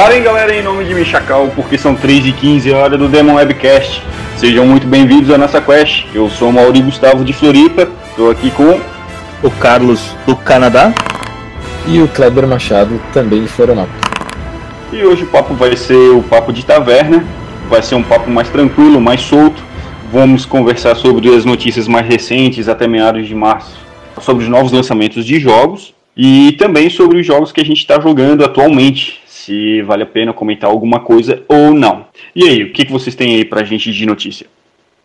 Fala aí galera, em nome de Michacal, porque são 3 e 15 hora do Demon Webcast. Sejam muito bem-vindos à nossa quest. Eu sou o Mauri Gustavo de Floripa, estou aqui com o Carlos do Canadá e o Kleber Machado, também de Florianópolis. E hoje o papo vai ser o papo de taverna, vai ser um papo mais tranquilo, mais solto. Vamos conversar sobre as notícias mais recentes até meados de março, sobre os novos lançamentos de jogos e também sobre os jogos que a gente está jogando atualmente, se vale a pena comentar alguma coisa ou não. E aí, o que, que vocês têm aí pra gente de notícia?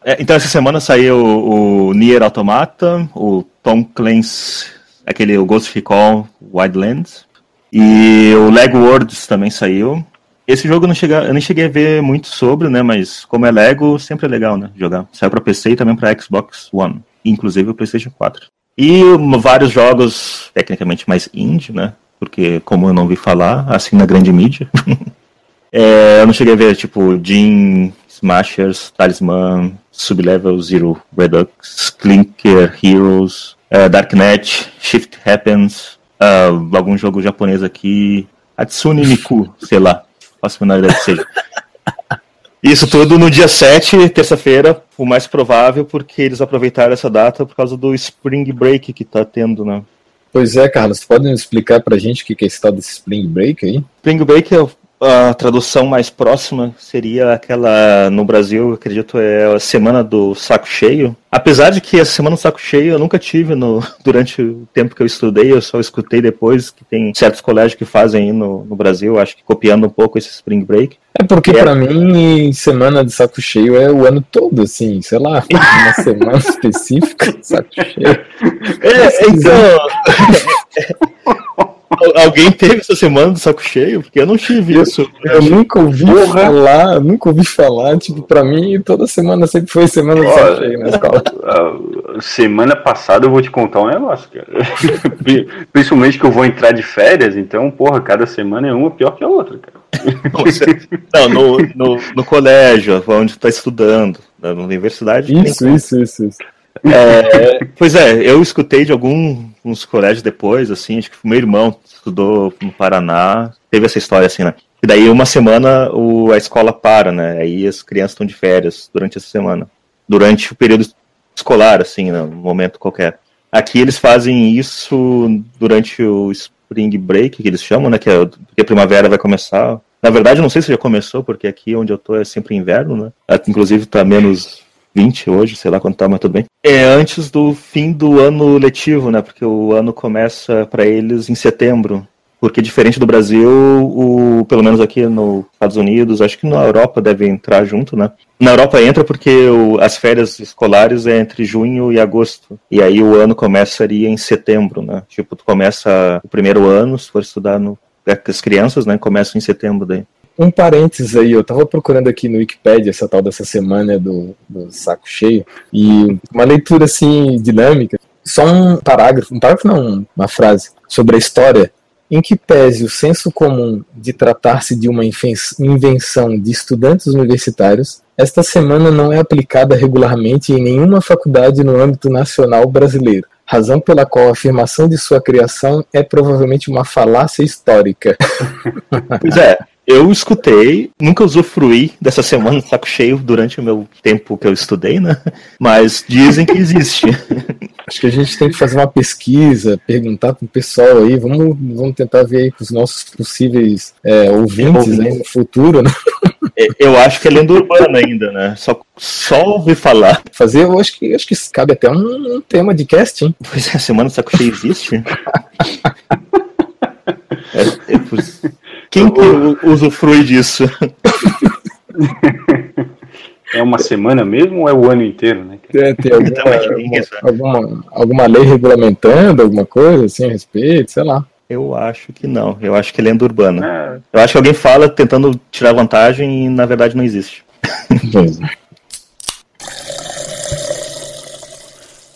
É, então, essa semana saiu o, o Nier Automata, o Tom Clancy, aquele o Ghost Recall Wildlands, e o Lego Worlds também saiu. Esse jogo eu, não cheguei, eu nem cheguei a ver muito sobre, né? Mas como é Lego, sempre é legal, né? Jogar. Saiu para PC e também para Xbox One, inclusive o PlayStation 4. E vários jogos tecnicamente mais indie, né? Porque como eu não vi falar, assim na grande mídia, é, eu não cheguei a ver, tipo, Jean, Smashers, Talisman, Sublevel Zero Redux, Clinker, Heroes, uh, Darknet, Shift Happens, uh, algum jogo japonês aqui, Atsune Miku, sei lá, faço a menor ideia que seja. Isso tudo no dia 7, terça-feira, o mais provável, porque eles aproveitaram essa data por causa do Spring Break que tá tendo, né? Pois é, Carlos, podem explicar pra gente o que é esse tal desse Spring Break aí? Spring Break é a tradução mais próxima seria aquela no Brasil, acredito, é a semana do saco cheio. Apesar de que essa semana do saco cheio eu nunca tive no, durante o tempo que eu estudei, eu só escutei depois que tem certos colégios que fazem aí no, no Brasil, acho que copiando um pouco esse Spring Break. É porque é. para mim semana de saco cheio é o ano todo, assim, sei lá, uma semana específica de saco cheio. É, então. Alguém teve essa semana do saco cheio? Porque eu não tive isso. Eu, nunca ouvi Porra. falar, nunca ouvi falar. Tipo, pra mim, toda semana sempre foi semana do saco cheio na escola. Semana passada eu vou te contar um negócio, cara. Principalmente que eu vou entrar de férias, então, porra, cada semana é uma pior que a outra, cara. Não, no, no, no colégio, onde tu tá estudando, na universidade. Isso, isso, isso, isso. É, pois é, eu escutei de alguns colégios depois, assim, acho que meu irmão estudou no Paraná, teve essa história assim, né? E daí uma semana o, a escola para, né? Aí as crianças estão de férias durante essa semana. Durante o período escolar, assim, né? no momento qualquer. Aqui eles fazem isso durante o Spring Break, que eles chamam, né? Que é a primavera vai começar. Na verdade, não sei se já começou, porque aqui onde eu tô é sempre inverno, né? Inclusive tá menos 20 hoje, sei lá quanto tá, mas tudo bem. É antes do fim do ano letivo, né? Porque o ano começa para eles em setembro. Porque diferente do Brasil, o, pelo menos aqui nos Estados Unidos, acho que na Europa deve entrar junto, né? Na Europa entra porque o, as férias escolares é entre junho e agosto. E aí o ano começaria em setembro, né? Tipo, tu começa o primeiro ano, se for estudar no. As crianças, né? Começam em setembro daí um parênteses aí, eu tava procurando aqui no Wikipedia essa tal dessa semana do, do saco cheio, e uma leitura assim dinâmica, só um parágrafo, um parágrafo não, uma frase, sobre a história, em que pese o senso comum de tratar-se de uma invenção de estudantes universitários, esta semana não é aplicada regularmente em nenhuma faculdade no âmbito nacional brasileiro razão pela qual a afirmação de sua criação é provavelmente uma falácia histórica. Pois é, eu escutei, nunca usufruí dessa semana saco cheio durante o meu tempo que eu estudei, né? Mas dizem que existe. Acho que a gente tem que fazer uma pesquisa, perguntar pro pessoal aí, vamos, vamos tentar ver aí com os nossos possíveis é, ouvintes aí no futuro, né? É, eu acho que é lenda urbana ainda, né? Só, só ouvi falar. Fazer, eu acho que, acho que cabe até um, um tema de casting. Pois é, a semana do saco cheio existe? é, é, quem que usufrui disso? É uma semana mesmo ou é o ano inteiro, né? É, tem alguma, alguma, alguma, alguma, lei regulamentando alguma coisa assim a respeito, sei lá. Eu acho que não. Eu acho que é lenda urbana. É. Eu acho que alguém fala tentando tirar vantagem e na verdade não existe. Pois é.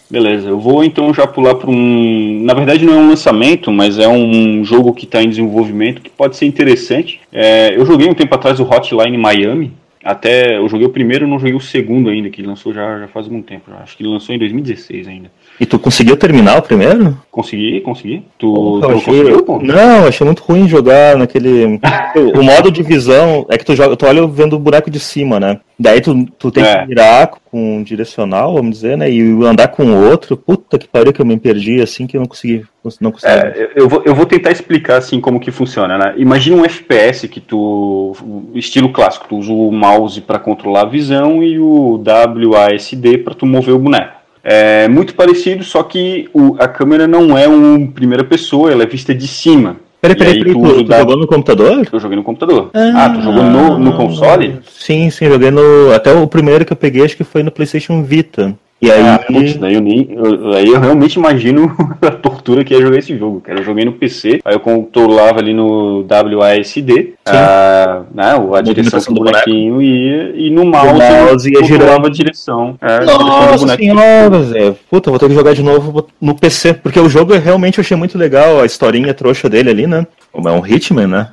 Beleza, eu vou então já pular para um. Na verdade, não é um lançamento, mas é um jogo que está em desenvolvimento que pode ser interessante. É, eu joguei um tempo atrás o Hotline Miami. Até eu joguei o primeiro, não joguei o segundo ainda, que lançou já, já faz algum tempo. Acho que ele lançou em 2016 ainda. E tu conseguiu terminar o primeiro? Consegui, consegui. Tu, Pô, tu achei- conseguiu? Não, achei muito ruim jogar naquele. o modo de visão é que tu joga, tu olha vendo o buraco de cima, né? Daí tu, tu tem É. que mirar com um direcional, vamos dizer, né? E andar com outro. Puta que pariu que eu me perdi assim que eu não consegui. Não consegui. É, eu- eu vou, eu vou tentar explicar assim como que funciona, né? Imagina um FPS que tu. estilo clássico, tu usa o mouse para controlar a visão e o WASD para tu mover o boneco. É muito parecido, só que o- a câmera não é um primeira pessoa, ela é vista de cima. Peraí, peraí, aí peraí, tu tu, tu da- jogou no computador? Eu joguei no computador. Ah, tu jogou no, no console? Sim, sim, joguei no. Até o primeiro que eu peguei, acho que foi no PlayStation Vita. E aí. Ah, putz, daí eu nem. eu- aí eu realmente imagino a tortura que é jogar esse jogo, cara. Eu joguei no PC, aí eu controlava ali no WASD, a, né, o- a direção do bonequinho ia, e no mouse, mouse ia eu controlava girando. a direção. É, a direção do Nossa senhora, Zé. Puta, vou ter que jogar de novo no PC. Porque o jogo eu realmente achei muito legal, a historinha trouxa dele ali, né? É um Hitman, né?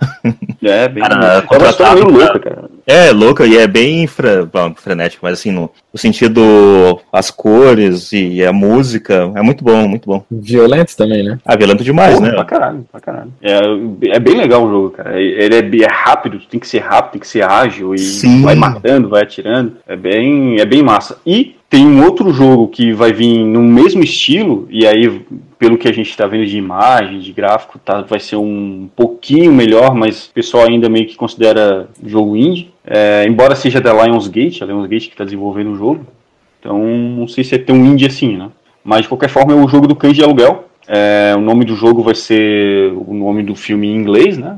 É, bem. Cara, é uma história contratado meio louca, cara. É, louca e é bem fre... bom, frenético, mas assim, no, no sentido, as cores e a música, é muito bom, muito bom. Violento também, né? Ah, violento demais, Porra, né? Pra caralho, pra caralho. É, é bem legal o jogo, cara. Ele é, é rápido, tem que ser rápido, tem que ser ágil e Sim. vai matando, vai atirando. É bem, é bem massa. E tem um outro jogo que vai vir no mesmo estilo, e aí, pelo que a gente tá vendo de imagem, de gráfico, tá, vai ser um pouquinho melhor, mas o pessoal ainda meio que considera jogo indie. É, embora seja da Lionsgate, a Lionsgate que tá desenvolvendo o jogo. Então, não sei se é tão indie assim, né? Mas, de qualquer forma, é o jogo do Cães de Aluguel. É, o nome do jogo vai ser o nome do filme em inglês, né?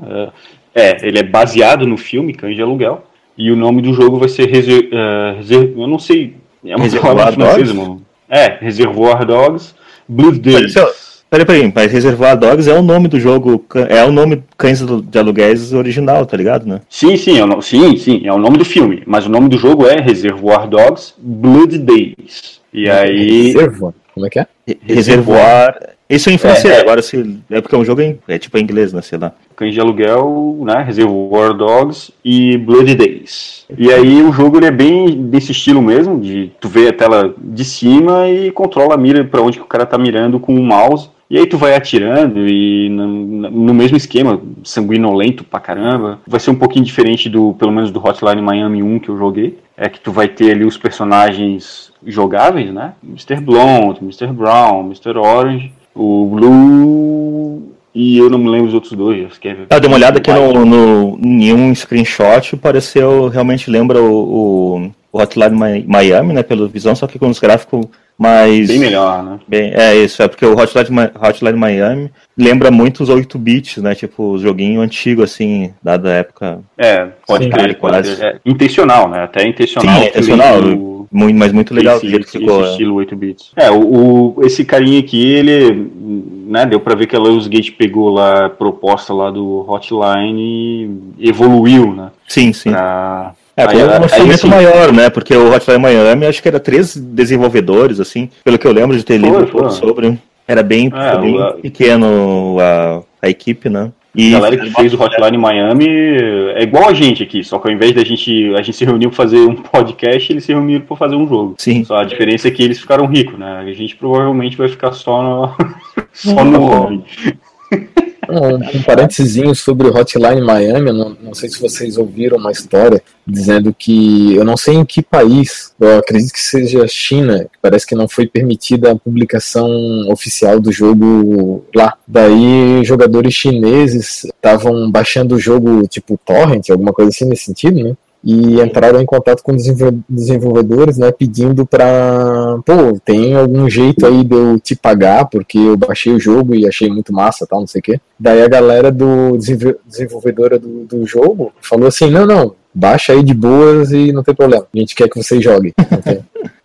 É, é, ele é baseado no filme Cães de Aluguel. E o nome do jogo vai ser Reser, é, Reser- eu não sei, é uma Reservoir palavra francesa, mano. É, Reservoir Dogs, Blood Days. Pareceu- Peraí, peraí, mas Reservoir Dogs é o nome do jogo, é o nome Cães de Aluguéis original, tá ligado, né? Sim, sim, é o, sim, sim, é o nome do filme, mas o nome do jogo é Reservoir Dogs, Blood Days. E aí, Reserva. Como é que é? Reservoir. Isso é em francês, É, é. agora se. É porque é um jogo em, é tipo em inglês, né? Sei lá. Cães de Aluguel, né, Reservoir Dogs e Blood Days. E aí o jogo ele é bem desse estilo mesmo, de tu vê a tela de cima e controla a mira para onde que o cara tá mirando com o mouse. E aí tu vai atirando e no, no mesmo esquema, sanguinolento pra caramba. Vai ser um pouquinho diferente do, pelo menos do Hotline Miami 1 que eu joguei. É que tu vai ter ali os personagens jogáveis, né? Mr. Blonde, Mr. Brown, Mr. Orange, o Blue e eu não me lembro os outros dois. que é- Ah, dei uma olhada aqui no, no, em um screenshot, pareceu, realmente lembra o, o, o Hotline Mi- Miami, né, pela visão, só que com os gráficos mais... Bem melhor, né? Bem, é isso, é porque o Hotline, Hotline Miami lembra muito os 8 bits, né, tipo, os joguinhos antigos, assim, dada a época, É, pode Sim. crer, pode crer. É, intencional, né? Até intencional. Sim, é intencional. o- muito, mas muito legal esse, jeito que esse ficou. é. estilo 8 bits. É, o, o- esse carinha aqui, ele, né, deu pra ver que a Lionsgate pegou lá a proposta lá do Hotline e evoluiu, né? Sim, sim. Pra... É, Aí, com um orçamento assim, maior, né? Porque o Hotline Miami, acho que era três desenvolvedores, assim, pelo que eu lembro de ter Foi, lido foi. sobre. Era bem, É, bem o- pequeno a, a equipe, né? E A galera que fez o Hotline Miami é igual a gente aqui, só que ao invés da gente, a gente se reunir pra fazer um podcast, eles se reuniram pra fazer um jogo. Sim. Só a diferença é que eles ficaram ricos, né? A gente provavelmente vai ficar só no, só no nome. Um, um parênteses sobre o Hotline Miami, não, não sei se vocês ouviram uma história dizendo que, eu não sei em que país, eu acredito que seja China, que parece que não foi permitida a publicação oficial do jogo lá. Daí jogadores chineses estavam baixando o jogo tipo torrent, alguma coisa assim nesse sentido, né? E entraram em contato com desenvol- desenvolvedores, né, pedindo pra, pô, tem algum jeito aí de eu te pagar, porque eu baixei o jogo e achei muito massa, tal, não sei o quê. Daí a galera do desenvol- desenvolvedora do, do jogo falou assim, não, não, baixa aí de boas e não tem problema, a gente quer que vocês joguem.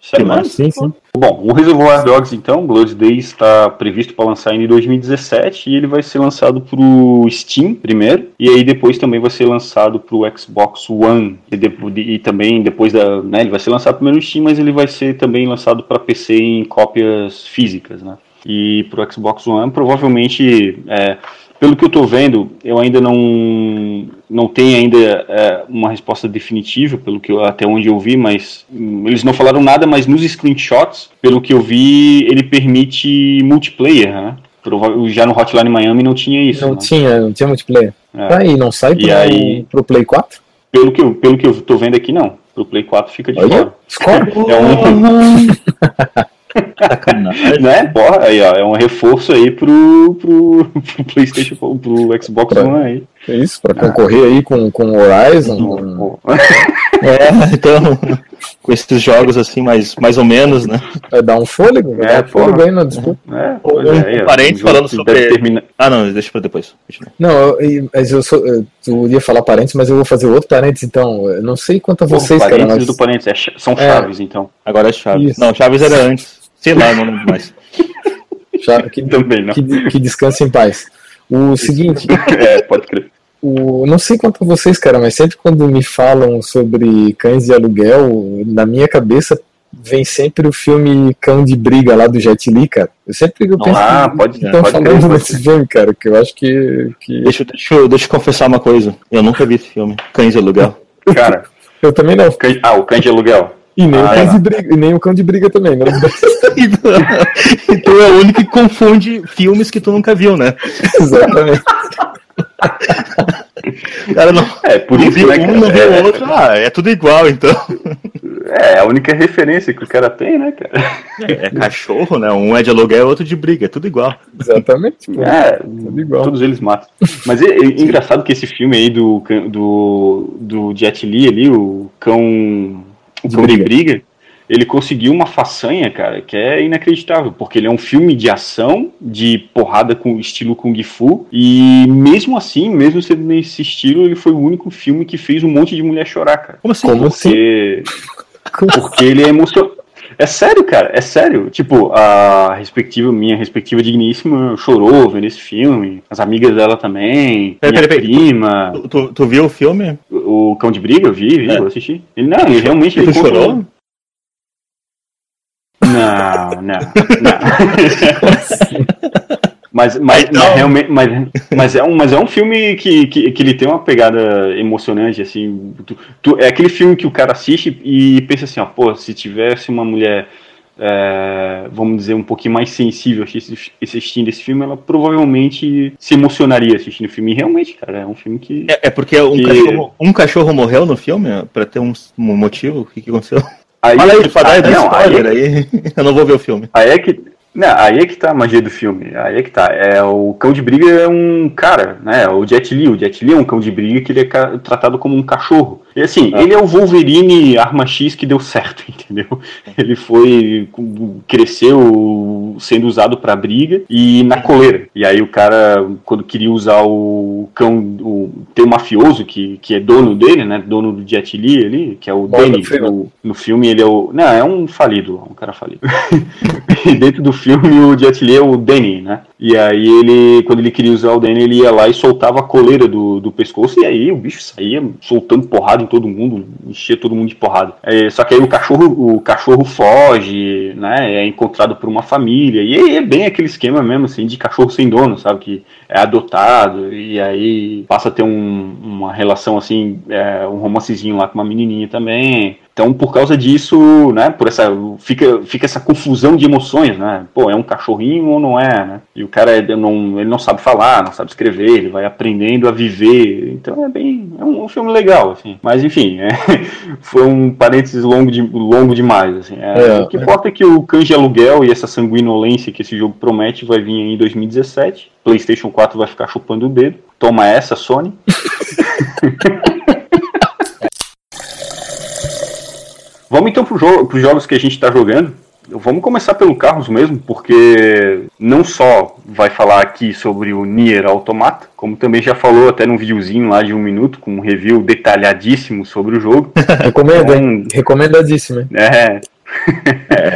Massa. mano? sim, sim. Bom, o Reservoir Dogs, então, Blood Days, está previsto para lançar em 2017 e ele vai ser lançado para o Steam primeiro e aí depois também vai ser lançado para o Xbox One e, depois, e também depois da, né, ele vai ser lançado primeiro no Steam, mas ele vai ser também lançado para PC em cópias físicas, né? E para o Xbox One, provavelmente, é, pelo que eu tô vendo, eu ainda não não tenho ainda é, uma resposta definitiva, pelo que eu, até onde eu vi, mas hum, eles não falaram nada, mas nos screenshots, pelo que eu vi, ele permite multiplayer, né? Já no Hotline Miami não tinha isso. Não né? tinha, não tinha multiplayer. É. Tá aí, não sai pro, aí, pro Play 4? Pelo que, eu, pelo que eu tô vendo aqui, não. Pro Play 4 fica de Olha, fora. É um. Sacanagem. né? Porra, aí, ó, é um reforço aí pro, pro, pro PlayStation, pro Xbox pra, One aí. É isso, pra concorrer aí com, com Horizon. Com... é, então, com esses jogos assim, mais, mais ou menos, né? Vai dar um fôlego, vai é, dar um fôlego aí na disputa. É, um, é, um parente falando sobre. Terminar... Ah, não, deixa pra depois. Não, eu, mas eu, sou, eu ia falar parentes, mas eu vou fazer outro parentes, então. Eu não sei quanto a vocês, parentes cara. Mas... do parentes, é, são chaves, então. Agora é chaves. Isso. Não, chaves era antes. Sei lá, não lembro mais. que, Também não. Que, que descanse em paz. O seguinte. é, pode crer. O, não sei quanto a vocês, cara, mas sempre quando me falam sobre cães de aluguel, na minha cabeça vem sempre o filme Cão de Briga lá do Jet Li, cara. Eu sempre eu penso ah, que pode, estão falando crer, desse filme, cara, que eu acho que. que... Deixa, deixa, eu, deixa eu confessar uma coisa. Eu nunca vi esse filme, Cães de Aluguel. Cara, eu também não. Ah, o Cães de Aluguel. E nem, Ah, o cão é. de briga, e nem o cão de briga também, né? então é o único que confunde filmes que tu nunca viu, né? Exatamente. Cara não, É, por não isso, viu né, um, não viu É. o outro. Ah, é tudo igual, então. É, a única referência que o cara tem, né, cara? É, cachorro, né? Um é de aluguel, outro de briga, é tudo igual. Exatamente. pô. É, Tudo igual. todos eles matam. Mas é, é engraçado que esse filme aí do, do, do Jet Li ali, o cão, de briga. briga, ele conseguiu uma façanha, cara, que é inacreditável, porque ele é um filme de ação, de porrada com estilo Kung Fu, e mesmo assim, mesmo sendo nesse estilo, ele foi o único filme que fez um monte de mulher chorar, cara. Como assim? Como assim? Porque, porque ele é emocionante. É sério, cara, é sério. Tipo, a respectiva, minha respectiva digníssima chorou vendo esse filme. As amigas dela também. Peraí, minha peraí, peraí. prima. Tu, tu, tu viu o filme? O o Cão de Briga, eu vi, vi, É. eu assisti. Ele, não, ele realmente. Tu Ele conta- chorou? Não, não, não. Mas, mas, Então- mas realmente, mas, mas, é um, mas é um filme que, que, que ele tem uma pegada emocionante, assim. tu- tu- é aquele filme que o cara assiste e pensa assim, ó, pô, se tivesse uma mulher, é, vamos dizer, um pouquinho mais sensível assisti- assistindo esse filme, ela provavelmente se emocionaria assistindo o filme. E realmente, cara, é um filme que. É, é porque um, Que- cachorro, um cachorro morreu no filme? Pra ter um, um motivo? O que, que aconteceu? Aí, Fala aí, ah, dá não, aí, spoiler aí. Eu não vou ver o filme. Aí é que. Não, aí é que tá a magia do filme. Aí é que tá. É, o cão de briga é um cara, né? O Jet Li. O Jet Li é um cão de briga que ele é tratado como um cachorro. E assim, Ah. ele é o Wolverine arma X que deu certo, entendeu? Ele foi. cresceu sendo usado pra briga e na coleira. E aí o cara, quando queria usar o cão. O, tem um mafioso que, que é dono dele, né? Dono do Jet Li ali, que é o Danny. Freeman. No, no filme ele é o. Não, é um falido, um cara falido. e dentro do filme o Jet Li é o Danny, né? E aí ele, quando ele queria usar o Danny, ele ia lá e soltava a coleira do, do pescoço, e aí o bicho saía soltando porrada todo mundo, enchia todo mundo de porrada. É, só que aí o cachorro, o cachorro foge, né? É encontrado por uma família, e aí é bem aquele esquema mesmo, assim, de cachorro sem dono, sabe? Que é adotado, e aí passa a ter um- uma relação assim, é, um romancezinho lá com uma menininha também. Então, por causa disso, né, por essa fica, fica essa confusão de emoções, né? Pô, é um cachorrinho ou não é, né? E o cara é- não, ele não sabe falar, não sabe escrever, ele vai aprendendo a viver. Então é bem, é um, um filme legal, assim. Mas enfim, é, foi um parênteses longo, de, longo demais, assim. É, É, o que é. importa é que o de Aluguel e essa sanguinolência que esse jogo promete vai vir em 2017. PlayStation 4 vai ficar chupando o dedo. Toma essa, Sony. Vamos então para jo os jogos que a gente está jogando. Vamos começar pelo Carros mesmo, porque não só vai falar aqui sobre o Nier Automata, como também já falou até num videozinho lá de um minuto, com um review detalhadíssimo sobre o jogo. Recomendo? Então, Recomendadíssimo, hein? é,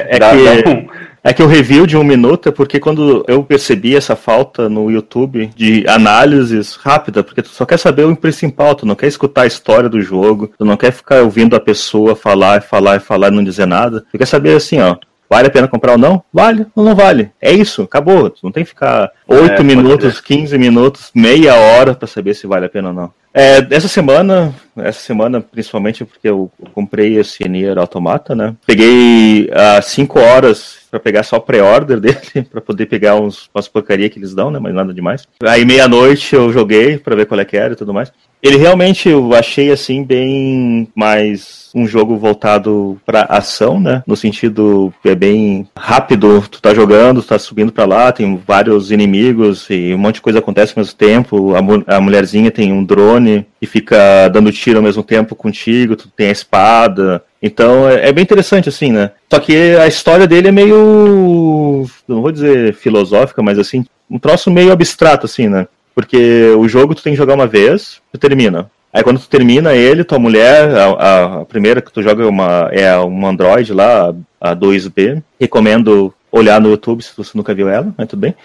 É dá- que, dá um- é que o review de um minuto é porque quando eu percebi essa falta no YouTube de análises rápida, porque tu só quer saber o principal, tu não quer escutar a história do jogo, tu não quer ficar ouvindo a pessoa falar e falar e falar e não dizer nada. Tu quer saber assim, ó. Vale a pena comprar ou não? Vale ou não vale? É isso, acabou. Não tem que ficar 8 é, minutos, 15 minutos, meia hora para saber se vale a pena ou não. É, essa semana, essa semana principalmente porque eu, comprei esse Nier Automata, né? Peguei uh, cinco horas para pegar só pré-order dele, para poder pegar uns, umas porcaria que eles dão, né? Mas nada demais. Aí meia-noite eu joguei para ver qual é que era e tudo mais. Ele realmente eu achei assim bem mais um jogo voltado para ação, né? No sentido é bem rápido, tu tá jogando, tu tá subindo para lá, tem vários inimigos e um monte de coisa acontece ao mesmo tempo. A, mu a mulherzinha tem um drone e fica dando tiro ao mesmo tempo contigo, tu tem a espada. Então é, é bem interessante assim, né? Só que a história dele é meio não vou dizer filosófica, mas assim, um troço meio abstrato assim, né? Porque o jogo tu tem que jogar uma vez, tu termina. Aí quando tu termina ele, tua mulher, a, a primeira que tu joga é uma, é uma Android lá, a 2B. Recomendo olhar no YouTube se você nunca viu ela, mas tudo bem.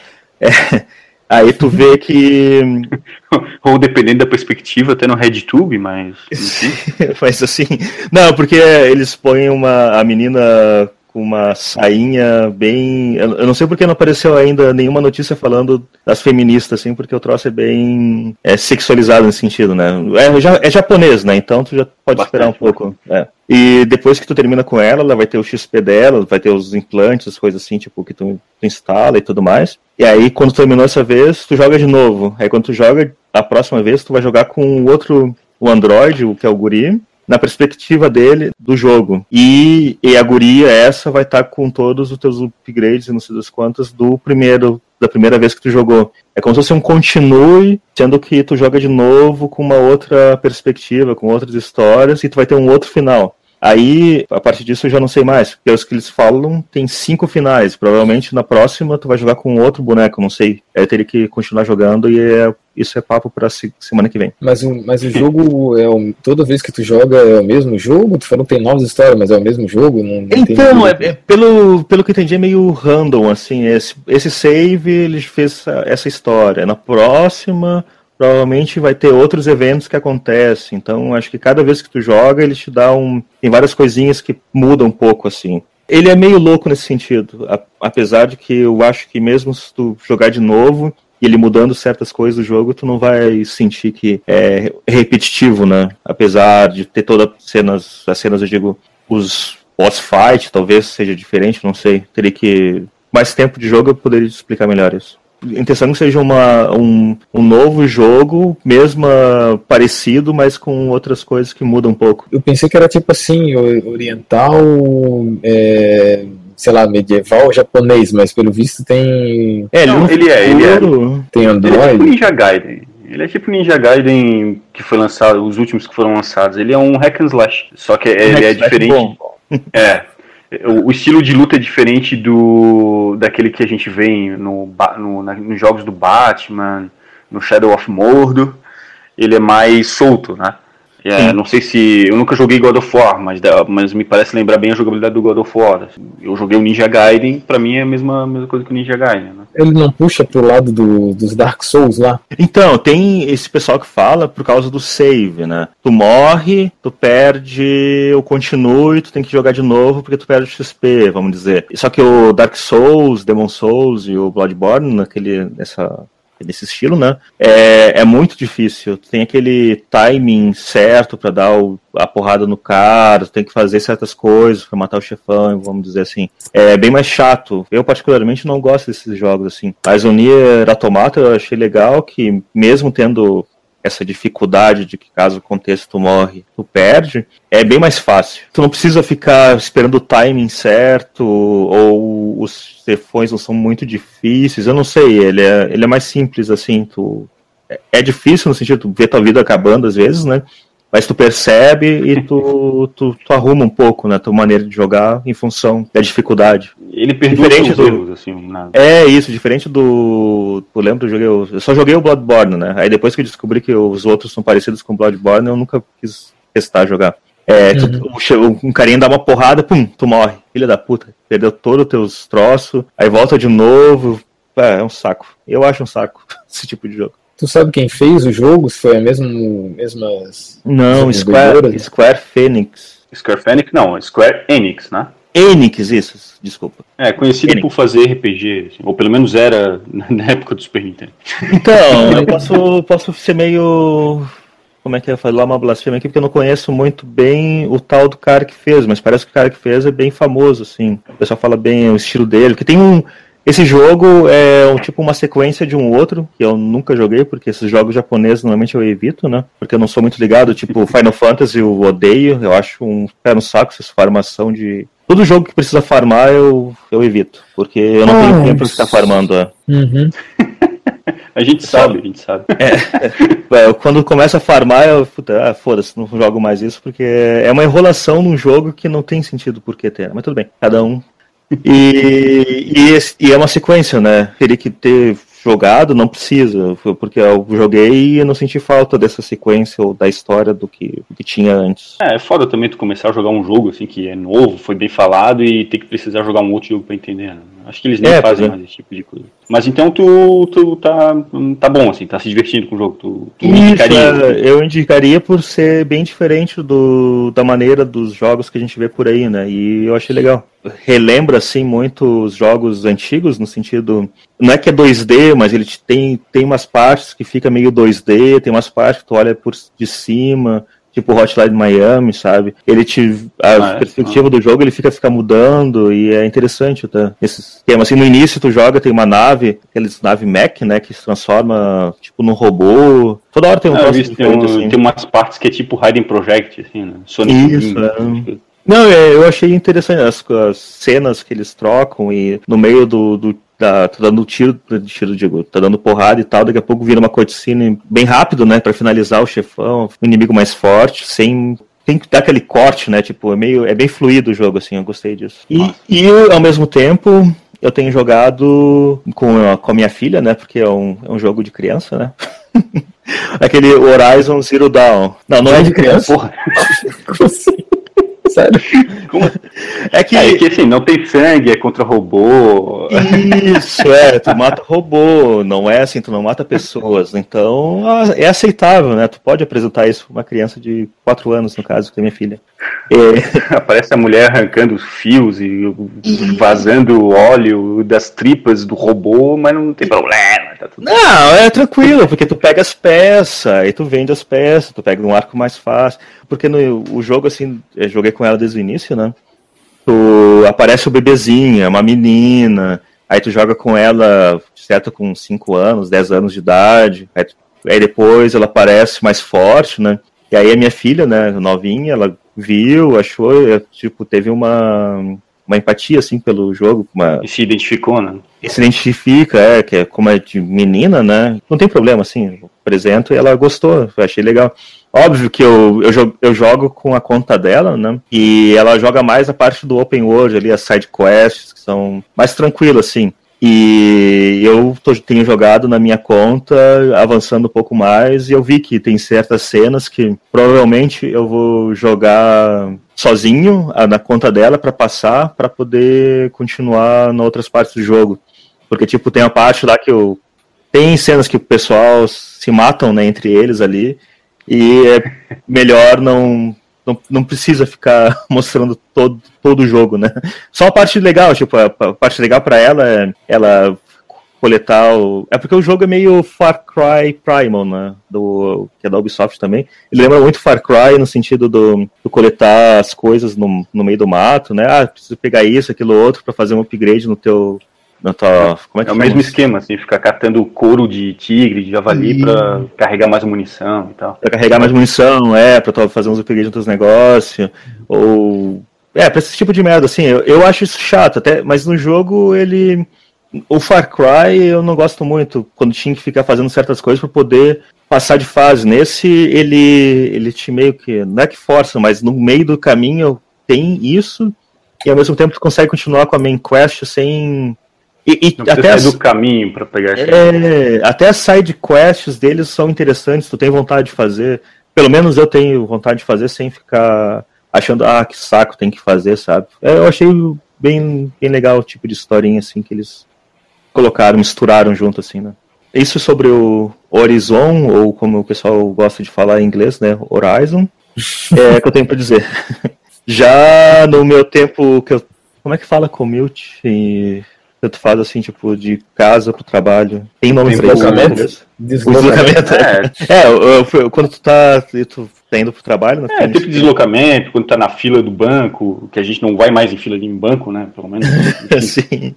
É, aí tu vê que. Ou dependendo da perspectiva, até no RedTube, mas. Faz assim. Não, porque eles põem uma, a menina com uma sainha bem. Eu não sei porque não apareceu ainda nenhuma notícia falando das feministas, assim, porque o troço é bem é, sexualizado nesse sentido, né? É, é japonês, né? Então tu já pode Bastante, esperar um pouco. É. E depois que tu termina com ela, ela vai ter o XP dela, vai ter os implantes, as coisas assim, tipo, que tu, tu instala e tudo mais. E aí, quando tu terminou essa vez, tu joga de novo. Aí quando tu joga, a próxima vez, tu vai jogar com o outro, o Android, o que é o Guri, na perspectiva dele do jogo. E, e a guria essa vai estar tá com todos os teus upgrades e não sei das quantas do primeiro da primeira vez que tu jogou. É como se fosse um continue, sendo que tu joga de novo com uma outra perspectiva, com outras histórias e tu vai ter um outro final. Aí, a partir disso, eu já não sei mais, porque os que eles falam tem cinco finais. Provavelmente na próxima tu vai jogar com outro boneco, não sei. Aí teria que continuar jogando e é, isso é papo pra semana que vem. Mas o, mas o jogo, é o, toda vez que tu joga é o mesmo jogo? Tu falou que tem novas histórias, mas é o mesmo jogo? Não, não então, é, é, pelo, pelo que eu entendi, é meio random, assim. Esse, esse save, ele fez essa história. Na próxima provavelmente vai ter outros eventos que acontecem. Então, acho que cada vez que tu joga, ele te dá um. Tem várias coisinhas que mudam um pouco, assim. Ele é meio louco nesse sentido, apesar de que eu acho que mesmo se tu jogar de novo e ele mudando certas coisas do jogo, tu não vai sentir que é repetitivo, né? Apesar de ter todas as cenas, as cenas eu digo, os boss fight talvez seja diferente, não sei. Teria que mais tempo de jogo eu poderia explicar melhor isso intenção é que seja uma, um, um novo jogo, mesmo parecido, mas com outras coisas que mudam um pouco. Eu pensei que era tipo assim, oriental, é, sei lá, medieval japonês, mas pelo visto tem. É, Não, ele, é, ele é. Tem Android. Ele é tipo Ninja Gaiden. Ele é tipo Ninja Gaiden que foi lançado, os últimos que foram lançados. Ele é um hack and slash, só que ele é diferente. Bom. É, o, estilo de luta é diferente do daquele que a gente vê no, no na, nos jogos do Batman, no Shadow of Mordor. Ele é mais solto, né? É, não sei se. Eu nunca joguei God of War, mas, mas me parece lembrar bem a jogabilidade do God of War. Eu joguei o Ninja Gaiden, pra mim é a mesma, mesma coisa que o Ninja Gaiden. Né? Ele não puxa pro lado do, dos Dark Souls lá? Então, tem esse pessoal que fala por causa do save, né? Tu morre, tu perde o continue, tu tem que jogar de novo porque tu perde o XP, vamos dizer. Só que o Dark Souls, Demon Souls e o Bloodborne, naquele, nessa desse estilo, né? É, é muito difícil. Tem aquele timing certo para dar o, a porrada no cara, tem que fazer certas coisas para matar o chefão, vamos dizer assim. É bem mais chato. Eu, particularmente, não gosto desses jogos assim. Mas o Nier Automata eu achei legal que, mesmo tendo essa dificuldade de que caso o contexto morre, tu perde, é bem mais fácil. Tu não precisa ficar esperando o timing certo, ou os cefões não são muito difíceis, eu não sei, ele é, ele é mais simples assim, tu... É, é difícil no sentido de ver tua vida acabando às vezes, né? mas tu percebe e tu, tu, tu, arruma um pouco né, tua maneira de jogar em função da dificuldade. Ele perdoa diferente do, erros, assim. Na... É isso, diferente do. Eu lembro, eu joguei. Eu só joguei o Bloodborne, né? Aí depois que eu descobri que os outros são parecidos com o Bloodborne, eu nunca quis testar jogar. É, uhum. tu, um carinha dá uma porrada, pum, tu morre. Filha da puta. Perdeu todos os teus troços, aí volta de novo. É, é um saco. Eu acho um saco esse tipo de jogo. Tu sabe quem fez o jogo? Se foi a mesma, mesmas. Não, Square, Square Phoenix. Square Phoenix não, Square Enix, né? Enix, isso, desculpa. É, conhecido Enix. por fazer RPG, assim, ou pelo menos era na época do Super Nintendo. Então, eu posso, posso ser meio. Como é que é falar uma blasfêmia aqui, porque eu não conheço muito bem o tal do cara que fez, mas parece que o cara que fez é bem famoso, assim. O pessoal fala bem o estilo dele, que tem um. Esse jogo é um, tipo uma sequência de um outro, que eu nunca joguei, porque esses jogos japoneses normalmente eu evito, né? Porque eu não sou muito ligado, tipo Final Fantasy eu odeio, eu acho um pé no saco essa formação de. Todo jogo que precisa farmar eu, eu evito, porque eu não tenho tempo para ficar farmando. É. Uhum. a gente sabe, a gente sabe. É, é, quando começa a farmar, eu ah, foda-se, não jogo mais isso, porque é uma enrolação num jogo que não tem sentido por que ter. Mas tudo bem, cada um e, e, e, é uma sequência, né? Teria que ter jogado, não precisa, porque eu joguei e não senti falta dessa sequência ou da história do que, do que tinha antes. É, é foda também tu começar a jogar um jogo assim que é novo, foi bem falado e ter que precisar jogar um outro jogo pra entender, né? Acho que eles nem é, fazem mais esse tipo de coisa. Mas então tu, tu tá, tá bom, assim, tá se divertindo com o jogo. Tu, tu Isso, indicaria. É, eu indicaria por ser bem diferente do, da maneira dos jogos que a gente vê por aí, né? E eu achei legal. Relembra, assim, muito os jogos antigos, no sentido. Não é que é 2D, mas ele tem, tem umas partes que fica meio 2D, tem umas partes que tu olha por de cima tipo Hotline Miami, sabe? Ele te a ah, é? perspectiva ah. do jogo ele fica fica mudando e é interessante tá? esse esquema assim no início tu joga tem uma nave, aqueles nave mech, né, que se transforma tipo num robô. Toda hora tem um, é, tem, um assim. tem umas partes que é tipo Hiding Project assim, né? Sonic Isso, é. Não, é, eu achei interessante as, as, cenas que eles trocam e no meio do, do tá, tá dando tiro, tiro digo, tá dando porrada e tal, daqui a pouco vira uma cutscene bem rápido, né, para finalizar o chefão, o inimigo mais forte, sem tem que dar aquele corte, né, tipo, é meio, é bem fluido o jogo, assim, eu gostei disso. E, e ao mesmo tempo, eu tenho jogado com a, com a minha filha, né, porque é um, é um jogo de criança, né, aquele Horizon Zero Dawn. Não, não é de criança. Porra. Como assim? Sério? Como? É que... É que assim, não tem sangue, é contra robô. Isso, é, tu mata robô, não é assim, tu não mata pessoas. Então é aceitável, né? Tu pode apresentar isso pra uma criança de 4 anos, no caso, que é minha filha. É... Aparece a mulher arrancando os fios e vazando o óleo das tripas do robô, mas não tem problema. Tá tudo... Não, é tranquilo, porque tu pega as peças, e tu vende as peças, tu pega um arco mais fácil. Porque no o jogo, assim, eu joguei com ela desde o início, né? Tu aparece o bebezinho, é uma menina, aí tu joga com ela, certo, com 5 anos, 10 anos de idade, aí, tu, aí depois ela aparece mais forte, né? E aí a minha filha, né, novinha, ela viu, achou, tipo, teve uma, uma empatia, assim, pelo jogo. Uma... E se identificou, né? E se identifica, é, que é como é de menina, né? Não tem problema, assim, apresento e ela gostou, eu achei legal. Óbvio que eu, eu, jogo, eu jogo com a conta dela, né? E ela joga mais a parte do open world ali, as side quests, que são mais tranquilas, assim. E eu tô, tenho jogado na minha conta, avançando um pouco mais, e eu vi que tem certas cenas que provavelmente eu vou jogar sozinho na conta dela para passar, para poder continuar nas outras partes do jogo. Porque, tipo, tem a parte lá que eu. Tem cenas que o pessoal se matam né, entre eles ali, e é melhor não não, não precisa ficar mostrando todo, todo o jogo, né? Só a parte legal, tipo, a, a parte legal para ela é ela coletar o... É porque o jogo é meio Far Cry Primal, né? Do, que é da Ubisoft também. Ele lembra muito Far Cry no sentido do, do coletar as coisas no, no meio do mato, né? Ah, preciso pegar isso, aquilo, outro para fazer um upgrade no teu, tua, é, é o mesmo esquema, assim, ficar catando couro de tigre, de javali e... pra carregar mais munição e tal. Pra carregar mais munição, é, pra fazer uns upgrades nos teus negócios, ou... É, pra esse tipo de merda, assim, eu, eu acho isso chato, até, mas no jogo ele... O Far Cry eu não gosto muito, quando tinha que ficar fazendo certas coisas para poder passar de fase. Nesse, ele, ele te meio que, não é que força, mas no meio do caminho tem isso, e ao mesmo tempo tu consegue continuar com a main quest sem e, e até as, do caminho para pegar é, Até as side quests deles são interessantes, tu tem vontade de fazer. Pelo menos eu tenho vontade de fazer sem ficar achando, ah, que saco tem que fazer, sabe? É, eu achei bem, bem legal o tipo de historinha assim que eles colocaram, misturaram junto assim, né? Isso sobre o Horizon, ou como o pessoal gosta de falar em inglês, né? Horizon, é que eu tenho para dizer. Já no meu tempo que eu Como é que fala commute? Tu faz assim, tipo, de casa pro trabalho. Tem nome pra isso? Deslocamento. É, é eu, eu, quando tu tá, tu tá indo pro trabalho, né? É, tipo de deslocamento, quando tá na fila do banco, que a gente não vai mais em fila de banco, né? Pelo menos. Sim.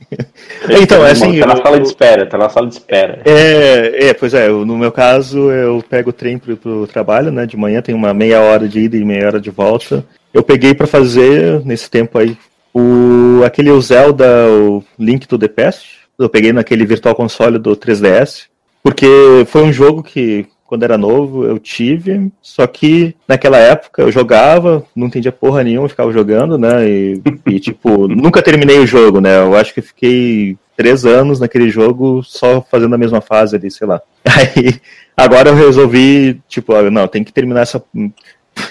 É, então, é assim. Tá na sala de espera, tá na sala de espera. É, é pois é, no meu caso, eu pego o trem pro, pro trabalho, né? De manhã tem uma meia hora de ida e meia hora de volta. Eu peguei para fazer, nesse tempo aí, o, aquele o Zelda, o Link to the Past, eu peguei naquele Virtual Console do 3DS, porque foi um jogo que, quando era novo, eu tive, só que naquela época eu jogava, não entendia porra nenhuma, ficava jogando, né, e, e tipo, nunca terminei o jogo, né, eu acho que fiquei três anos naquele jogo só fazendo a mesma fase ali, sei lá. Aí, agora eu resolvi, tipo, não, tem que terminar essa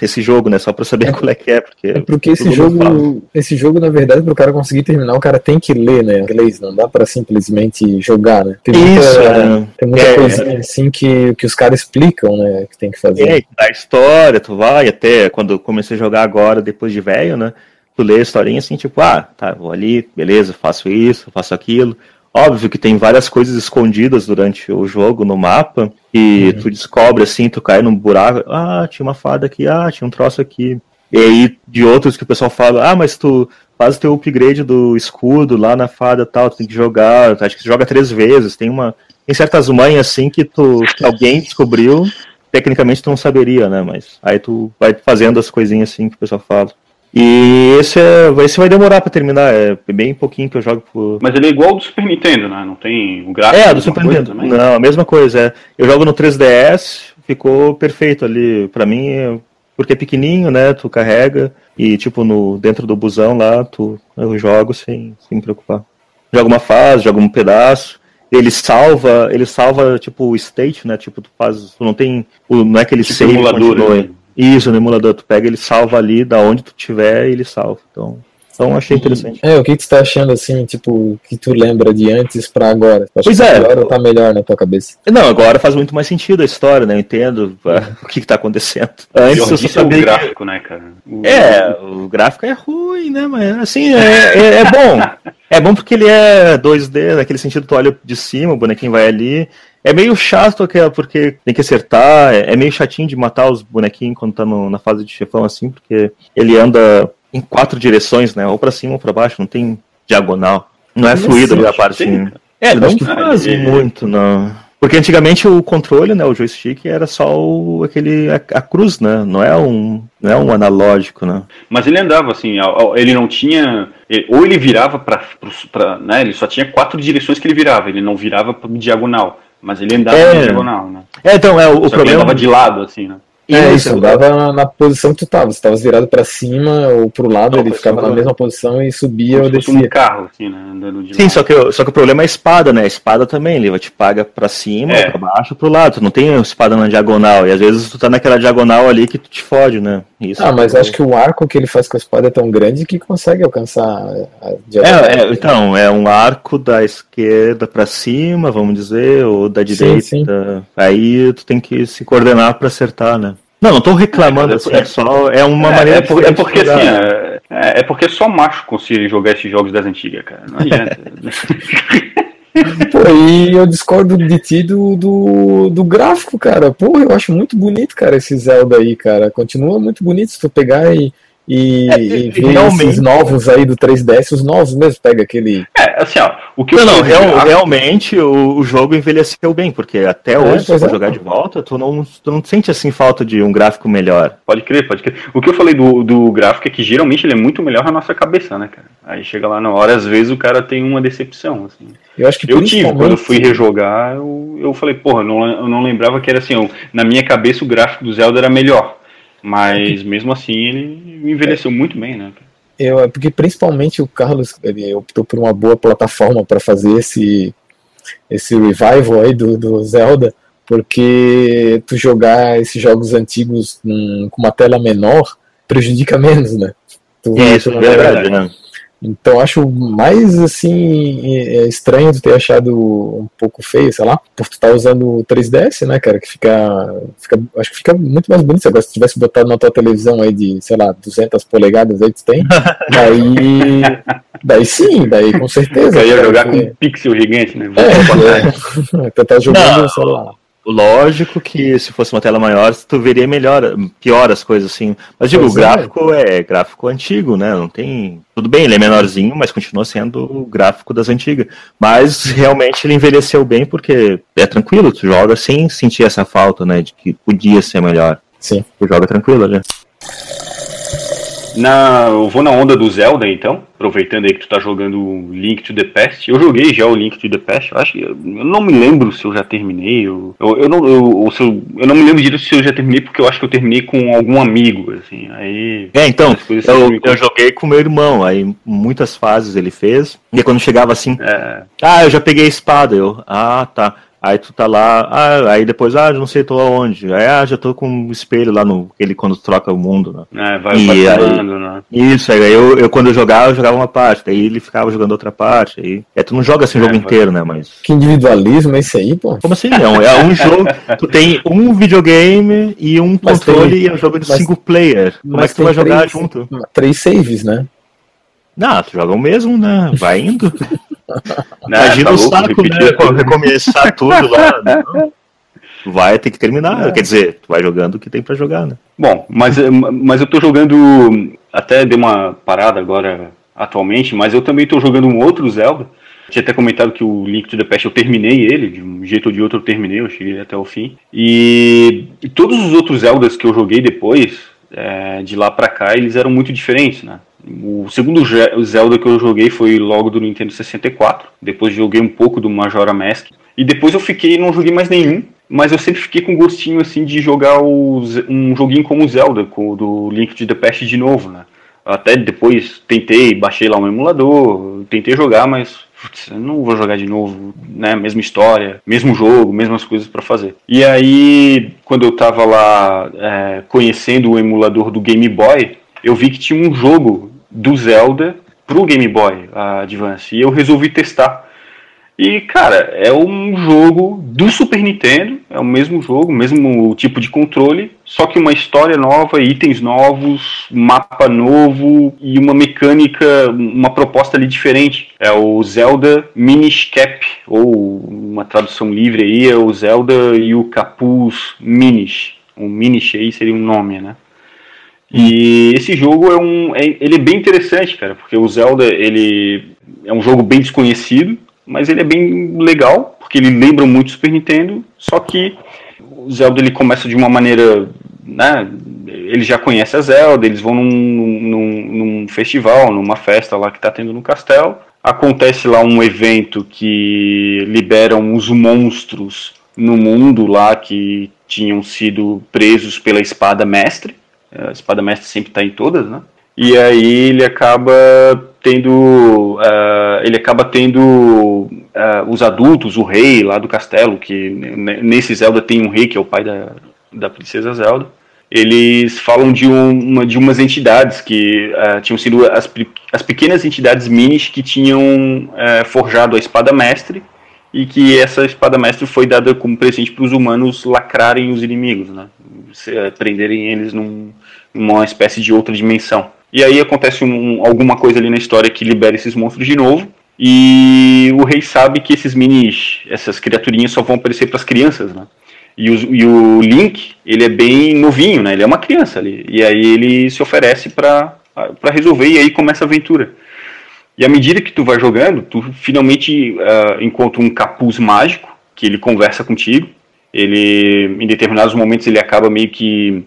esse jogo, né? Só pra saber é, qual é que é. Porque, é porque esse jogo, esse jogo, na verdade, pro cara conseguir terminar, o cara tem que ler, né? Inglês, não dá pra simplesmente jogar, né? Tem muita, Isso, é. tem muita é, coisinha assim que, que os caras explicam, né? Que tem que fazer. É, da história, tu vai até quando eu comecei a jogar agora, depois de velho, né? Tu lê a historinha assim, tipo, ah, tá, vou ali, beleza, faço isso, faço aquilo. Óbvio que tem várias coisas escondidas durante o jogo no mapa e uhum. tu descobre assim, tu cai num buraco, ah, tinha uma fada aqui, ah, tinha um troço aqui. E aí de outros que o pessoal fala, ah, mas tu faz o teu upgrade do escudo lá na fada tal, tu tem que jogar, acho que tu joga três vezes, tem uma. Tem certas manhas assim que tu que alguém descobriu, tecnicamente tu não saberia, né? Mas aí tu vai fazendo as coisinhas assim que o pessoal fala. E esse, é, esse vai demorar pra terminar, é bem pouquinho que eu jogo por. Mas ele é igual ao do Super Nintendo, né? Não tem o gráfico. É, do Super Nintendo. Não, a mesma coisa. É. Eu jogo no 3DS, ficou perfeito ali. Pra mim, porque é pequenininho, né? Tu carrega e, tipo, no, dentro do busão lá, tu, eu jogo sem, sem me preocupar. Joga uma fase, joga um pedaço. Ele salva, ele salva, tipo, o state, né? Tipo, tu faz. Tu não tem. Não é aquele tipo save. Continua, né? Isso, no emulador, tu pega, ele salva ali da onde tu tiver, ele salva. Então, então achei interessante. É, o que, que tu tá achando assim, tipo, que tu lembra de antes pra agora? Pois é. Agora tá melhor na tua cabeça? Não, agora faz muito mais sentido a história, né? Eu entendo o que, que tá acontecendo. Antes eu só sabia. O gráfico, né, cara? O... É, o gráfico é ruim, né? Mas assim, é, é, é bom. é bom porque ele é 2D, naquele sentido, tu olha de cima, o bonequinho vai ali. É meio chato porque tem que acertar, é, é meio chatinho de matar os bonequinhos quando tá no, na fase de chefão assim, porque ele anda em quatro direções, né? Ou pra cima ou pra baixo, não tem diagonal. Não é fluido a parte. Assim. É, ele não faz muito, não. Porque antigamente o controle, né, o joystick era só o, aquele a, a, cruz, né? Não é um não é um analógico, né? Mas ele andava assim, ele não tinha ou ele virava para, né? Ele só tinha quatro direções que ele virava, ele não virava para diagonal. Mas ele andava é... diagonal, né? É, então, é, o, o problema. Ele andava de lado, assim, né? É, isso, andava na, na, posição que tu tava. Se tava virado para cima ou pro lado, não, ele ficava na mesma posição e subia ou descia. um carro, assim, né? Andando de Sim, só que, só que o problema é a espada, né? A espada também, ele te paga para cima, é. para baixo, pro lado. Tu não tem espada na diagonal. E às vezes tu tá naquela diagonal ali que tu te fode, né? Isso ah, mas acho que o arco que ele faz com a espada é tão grande que consegue alcançar a diagonal. É, é então, é um arco da esquerda para cima, vamos dizer, ou da direita. Sim, sim. Aí tu tem que se coordenar para acertar, né? Não, não tô reclamando, é, assim, é, só é uma é, maneira. É, por, é porque assim, é, é, é, porque só macho consegue jogar esses jogos das antigas, cara. Não adianta. Pô, e eu discordo de ti do, do, do gráfico, cara. Porra, eu acho muito bonito, cara, esse Zelda aí, cara. Continua muito bonito se tu pegar e e, é, e ver esses novos aí do 3DS, os novos mesmo, pega aquele. É, assim, ó, o que Não, não, real, realmente o, o, jogo envelheceu bem, porque até é, hoje, se for é. jogar de volta, tu não, tu não sente assim falta de um gráfico melhor. Pode crer, pode crer. O que eu falei do, do gráfico é que geralmente ele é muito melhor na nossa cabeça, né, cara? Aí chega lá na hora, às vezes o cara tem uma decepção, assim. Eu acho que eu tive, quando eu fui rejogar, eu, eu falei, porra, não, eu não lembrava que era assim, eu, na minha cabeça o gráfico do Zelda era melhor. Mas mesmo assim ele envelheceu é. muito bem, né? Eu, é porque principalmente o Carlos ele optou por uma boa plataforma para fazer esse, esse revival aí do, do Zelda, porque tu jogar esses jogos antigos com uma tela menor prejudica menos, né? Tu Isso, é verdade, né? Então acho mais assim é estranho tu ter achado um pouco feio, sei lá, por tu tá usando o 3DS, né, cara, que fica, fica acho que fica muito mais bonito. Agora se tu tivesse botado na tua televisão aí de, sei lá, 200 polegadas aí tu tem, daí daí sim, daí com certeza. Eu ia jogar com um pixel gigante, né? É, é, tu tá jogando no celular. Lógico que se fosse uma tela maior, tu veria melhor, pior as coisas assim. Mas digo, pois o gráfico é. é. gráfico antigo, né? Não tem. Tudo bem, ele é menorzinho, mas continua sendo o gráfico das antigas. Mas realmente ele envelheceu bem porque é tranquilo, tu joga sem sentir essa falta, né? De que podia ser melhor. Sim. Tu joga tranquilo, né? Na, eu vou na onda do Zelda, então, aproveitando aí que tu tá jogando Link to the Past. Eu joguei já o Link to the Past, eu acho que eu não me lembro se eu já terminei. Eu, eu, eu não, eu, eu, eu não me lembro direito se eu já terminei, porque eu acho que eu terminei com algum amigo, assim. Aí. É, então, eu, eu joguei com meu irmão, aí muitas fases ele fez. E quando chegava assim, é... ah, eu já peguei a espada, eu, ah, tá. Aí tu tá lá, ah, aí depois, ah, não sei, tô aonde. Aí, ah, já tô com um espelho lá no. Ele quando troca o mundo, né? É, vai e aí, né? Isso, aí eu, eu quando eu jogava, eu jogava uma parte, daí ele ficava jogando outra parte. Aí, é, tu não joga assim o é, jogo vai. inteiro, né? Mas. Que individualismo é esse aí, pô? Como assim? Não, é um jogo. Tu tem um videogame e um mas controle tem, e é um jogo de mas, single player. Como é que tu vai jogar três, junto? Três saves, né? Não, tu joga o mesmo, né? Vai indo. Né, Imagina tá o saco, né? Recomeçar tudo lá. Não. Vai ter que terminar. É. Quer dizer, tu vai jogando o que tem para jogar, né? Bom, mas, mas eu tô jogando. Até dei uma parada agora atualmente, mas eu também tô jogando um outro Zelda. Tinha até comentado que o Link to the Past eu terminei ele, de um jeito ou de outro eu terminei, eu cheguei até o fim. E, e todos os outros Zeldas que eu joguei depois, é, de lá pra cá, eles eram muito diferentes, né? O segundo Zelda que eu joguei foi logo do Nintendo 64. Depois joguei um pouco do Majora Mask. E depois eu fiquei, não joguei mais nenhum. Mas eu sempre fiquei com gostinho assim de jogar o, um joguinho como o Zelda, com, do Link to the Past de novo, né? Até depois tentei, baixei lá um emulador, tentei jogar, mas putz, não vou jogar de novo, né? Mesma história, mesmo jogo, mesmas coisas para fazer. E aí, quando eu tava lá é, conhecendo o emulador do Game Boy, eu vi que tinha um jogo do Zelda pro Game Boy Advance. E eu resolvi testar. E, cara, é um jogo do Super Nintendo, é o mesmo jogo, mesmo tipo de controle, só que uma história nova, itens novos, mapa novo e uma mecânica, uma proposta ali diferente. É o Zelda Minish Cap, ou uma tradução livre aí, é o Zelda e o Capuz Minish. O Minish aí seria um nome, né? E esse jogo é um, é, ele é bem interessante, cara, porque o Zelda ele é um jogo bem desconhecido, mas ele é bem legal, porque ele lembra muito Super Nintendo, só que o Zelda ele começa de uma maneira, né, ele já conhece a Zelda, eles vão num, num, num festival, numa festa lá que está tendo no castelo, acontece lá um evento que liberam os monstros no mundo lá que tinham sido presos pela espada mestre, a espada mestre sempre está em todas, né? E aí ele acaba tendo, uh, ele acaba tendo uh, os adultos, o rei lá do castelo, que nesse Zelda tem um rei que é o pai da, da princesa Zelda. Eles falam de, uma, de umas entidades que uh, tinham sido as, as pequenas entidades minis que tinham forjado a espada mestre e que essa espada mestre foi dada como presente para os humanos lacrarem os inimigos, né? prenderem eles num, uma espécie de outra dimensão. E aí acontece um, alguma coisa ali na história que libera esses monstros de novo. E o rei sabe que esses minis, essas criaturinhas só vão aparecer para as crianças, né? E o, e o, Link, ele é bem novinho, né? Ele é uma criança ali. E aí ele se oferece para resolver e aí começa a aventura. E à medida que tu vai jogando, tu finalmente uh, encontra um capuz mágico que ele conversa contigo. Ele, em determinados momentos, ele acaba meio que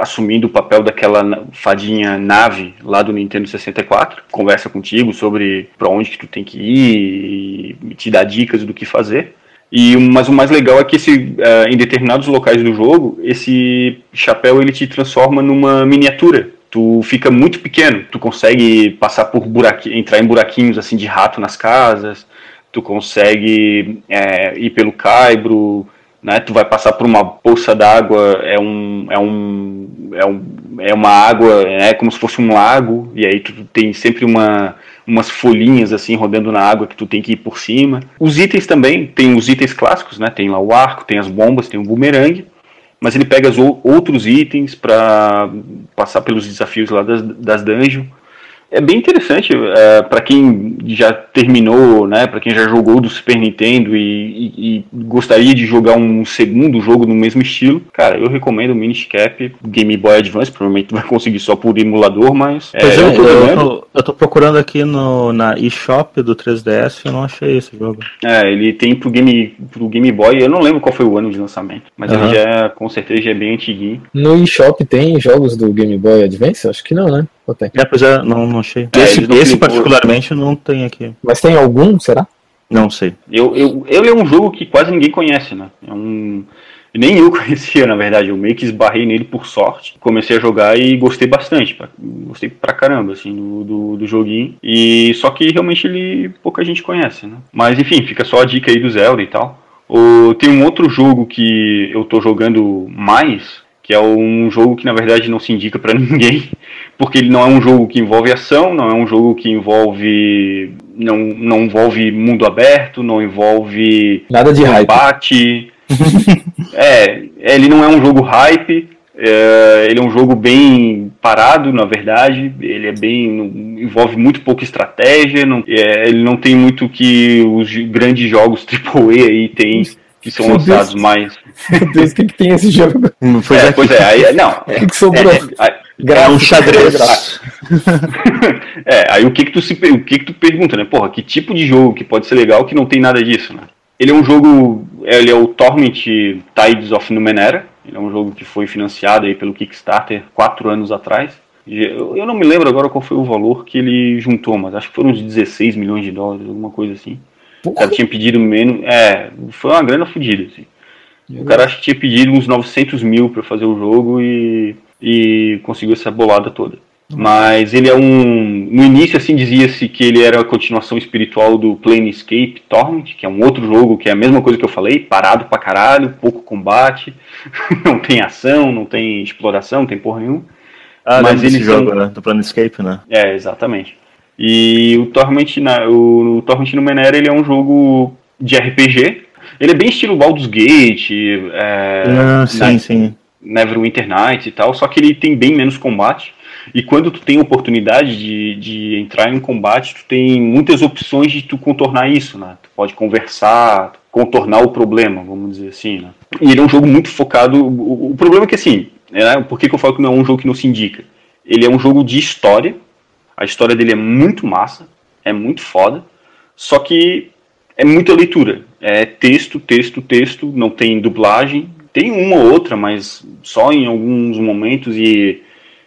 assumindo o papel daquela fadinha nave lá do Nintendo 64, conversa contigo sobre para onde que tu tem que ir e te dá dicas do que fazer. E mas o mais legal é que esse, uh, em determinados locais do jogo, esse chapéu ele te transforma numa miniatura. Tu fica muito pequeno, tu consegue passar por buraquinhos, entrar em buraquinhos assim de rato nas casas, tu consegue é, ir pelo caibro, né? Tu vai passar por uma poça d'água, é um, é um, é um, é uma água, é como se fosse um lago, e aí tu tem sempre uma umas folhinhas assim rodando na água que tu tem que ir por cima. Os itens também, tem os itens clássicos, né? Tem lá o arco, tem as bombas, tem o bumerangue mas ele pega outros itens para passar pelos desafios lá das, das dungeons. É bem interessante é, para quem já terminou, né, para quem já jogou do Super Nintendo e, e, e, gostaria de jogar um segundo jogo no mesmo estilo. Cara, eu recomendo o Minish Cap Game Boy Advance. Provavelmente vai conseguir só por emulador, mas. É, é, eu, tô eu, tô, eu, tô, procurando aqui no, na eShop do 3DS e eu não achei esse jogo. É, ele tem pro Game, pro Game Boy. Eu não lembro qual foi o ano de lançamento, mas uhum. ele já, com certeza, já é bem antiguinho. No eShop tem jogos do Game Boy Advance? Acho que não, né? Ou tem? É, pois é, não, não achei. É, esse, esse particularmente não tem aqui. Mas tem algum, será? Não sei. Eu, eu, ele é um jogo que quase ninguém conhece, né? É um. Nem eu conhecia, na verdade. Eu meio que esbarrei nele por sorte. Comecei a jogar e gostei bastante. Gostei pra caramba, assim, do, do, do, joguinho. E só que realmente ele pouca gente conhece, né? Mas enfim, fica só a dica aí do Zelda e tal. O, tem um outro jogo que eu tô jogando mais, que é um jogo que na verdade não se indica para ninguém, porque ele não é um jogo que envolve ação, não é um jogo que envolve não, não envolve mundo aberto, não envolve nada de combate. é, ele não é um jogo hype, é, ele é um jogo bem parado, na verdade. Ele é bem. envolve muito pouca estratégia. Não, é, ele não tem muito que os grandes jogos AAA aí tem que são lançados mais. Meu Deus, o que, que tem esse jogo? Não foi é, pois é, aí, não. O que, que sobrou? É, é, é um xadrez. é, aí o que que tu se o que que tu pergunta, né? Porra, que tipo de jogo que pode ser legal que não tem nada disso, né? Ele é um jogo, ele é o Torment Tides of Numenera. Ele é um jogo que foi financiado aí pelo Kickstarter quatro anos atrás. Eu não me lembro agora qual foi o valor que ele juntou, mas acho que foram uns 16 milhões de dólares, alguma coisa assim. Porra. O cara tinha pedido menos. É, foi uma grana fodida, assim. O cara acho que tinha pedido uns 900 mil para fazer o jogo e, e conseguiu essa bolada toda. Mas ele é um. No início, assim, dizia-se que ele era a continuação espiritual do Planescape Torment, que é um outro jogo que é a mesma coisa que eu falei, parado pra caralho, pouco combate, não tem ação, não tem exploração, não tem porra nenhuma. Ah, mas ele jogo, né? Do Planescape, né? É, exatamente. E o Torment, na, o, o Torment no Menera, ele é um jogo de RPG. Ele é bem estilo Baldur's Gate, é, ah, sim, na, sim. Neverwinter Nights e tal, só que ele tem bem menos combate. E quando tu tem oportunidade de, de entrar em combate, tu tem muitas opções de tu contornar isso, né? Tu pode conversar, contornar o problema, vamos dizer assim, né? E ele é um jogo muito focado... O, o problema é que, assim, né, por que, que eu falo que não é um jogo que não se indica? Ele é um jogo de história, a história dele é muito massa, é muito foda, só que é muita leitura. É texto, texto, texto, não tem dublagem. Tem uma ou outra, mas só em alguns momentos e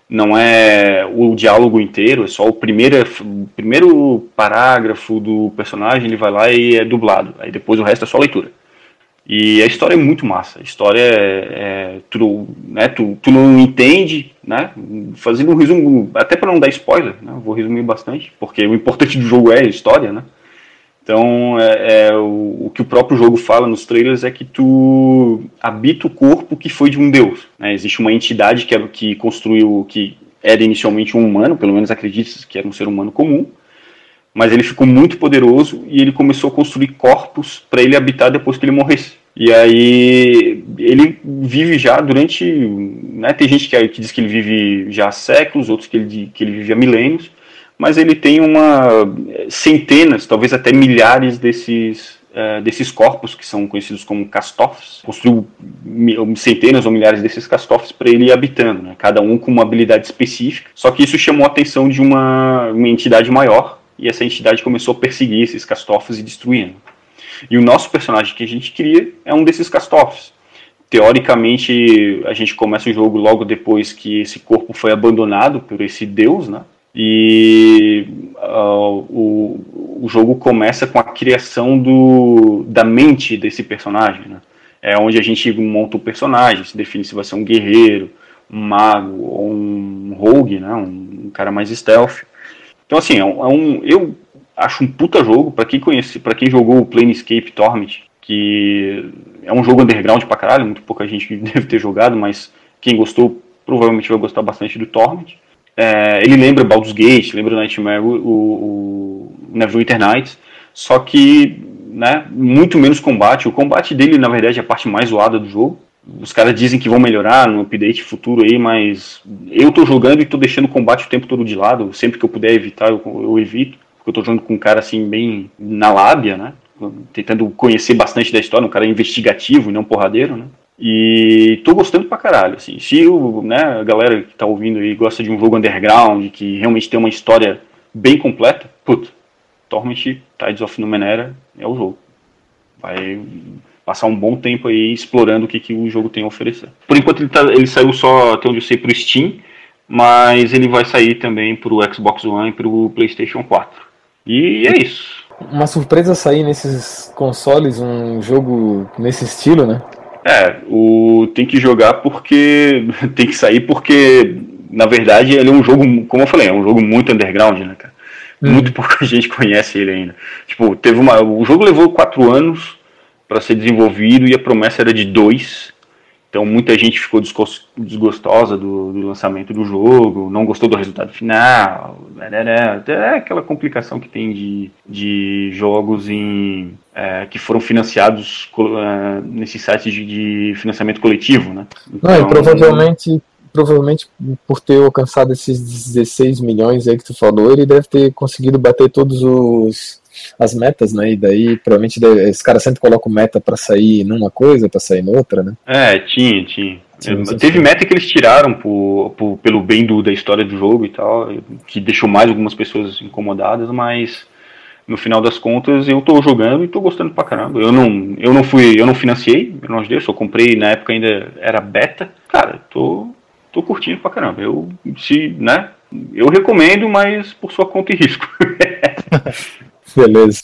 não é o diálogo inteiro, é só o primeiro, o primeiro parágrafo do personagem, ele vai lá e é dublado. Aí depois o resto é só leitura. E a história é muito massa. A história é, é tu, né, tu, tu não entende, né? Fazendo um resumo, até para não dar spoiler, né? Vou resumir bastante, porque o importante do jogo é a história, né? Então, é, é o, o, que o próprio jogo fala nos trailers é que tu habita o corpo que foi de um deus. Né? Existe uma entidade que, é, que construiu, que era inicialmente um humano, pelo menos acredita que era um ser humano comum, mas ele ficou muito poderoso e ele começou a construir corpos para ele habitar depois que ele morresse. E aí ele vive já durante, né, tem gente que, que diz que ele vive já há séculos, outros que ele, que ele vive há milênios, mas ele tem uma centenas, talvez até milhares desses uh, desses corpos que são conhecidos como castofs. Construiu centenas ou milhares desses castofs para ele ir habitando, né, cada um com uma habilidade específica. Só que isso chamou a atenção de uma, uma entidade maior e essa entidade começou a perseguir esses castofes e destruindo. E o nosso personagem que a gente cria é um desses castofes. Teoricamente, a gente começa o jogo logo depois que esse corpo foi abandonado por esse deus, né? E uh, o, o jogo começa com a criação do, da mente desse personagem, né? É onde a gente monta o personagem, se define se vai ser um guerreiro, um mago ou um rogue, né? Um, um cara mais stealth. Então, assim, é um, é um eu acho um puta jogo para quem conhece, para quem jogou o Planescape Torment, que é um jogo underground pra caralho, muito pouca gente deve ter jogado, mas quem gostou provavelmente vai gostar bastante do Torment. É, ele lembra Baldur's Gate, lembra Nightmare, o, o, Neverwinter Nights, só que né, muito menos combate. O combate dele, na verdade, é a parte mais zoada do jogo. Os caras dizem que vão melhorar no update futuro aí, mas eu tô jogando e tô deixando o combate o tempo todo de lado. Sempre que eu puder evitar, eu, eu evito. Porque eu tô jogando com um cara assim, bem na lábia, né? Tentando conhecer bastante da história, um cara investigativo e não porradeiro, né? E tô gostando pra caralho, assim. Se o, né, a galera que tá ouvindo aí gosta de um jogo underground, que realmente tem uma história bem completa, puta, Torment Tides of Numenera é o jogo. Vai passar um bom tempo aí explorando o que, que o jogo tem a oferecer. Por enquanto ele, tá, ele saiu só, até onde eu sei, pro Steam, mas ele vai sair também pro Xbox One e pro PlayStation 4. E é isso. Uma surpresa sair nesses consoles um jogo nesse estilo, né? É, o tem que jogar porque tem que sair porque na verdade ele é um jogo, como eu falei, é um jogo muito underground, né, cara? Hum. Muito pouca gente conhece ele ainda. Tipo, teve uma, o jogo levou quatro anos para ser desenvolvido e a promessa era de dois. Então muita gente ficou desgostosa do, do, lançamento do jogo, não gostou do resultado final, né, né, né. até aquela complicação que tem de, de jogos em, é, que foram financiados uh, nesses sites de, de, financiamento coletivo, né? Então, não, e provavelmente, provavelmente por ter alcançado esses 16 milhões aí que tu falou, ele deve ter conseguido bater todos os as metas, né? E daí provavelmente esse cara sempre coloca meta para sair numa coisa, para sair noutra, né? É, tinha, tinha. Sim, sim, Teve meta que eles tiraram por, por, pelo bem do, da história do jogo e tal, que deixou mais algumas pessoas incomodadas, mas no final das contas eu tô jogando e tô gostando pra caramba. Eu não, eu não fui, eu não financiei, eu não ajudei, eu só comprei na época ainda era beta. Cara, tô, tô curtindo pra caramba. Eu se, né? Eu recomendo, mas por sua conta e risco. Beleza.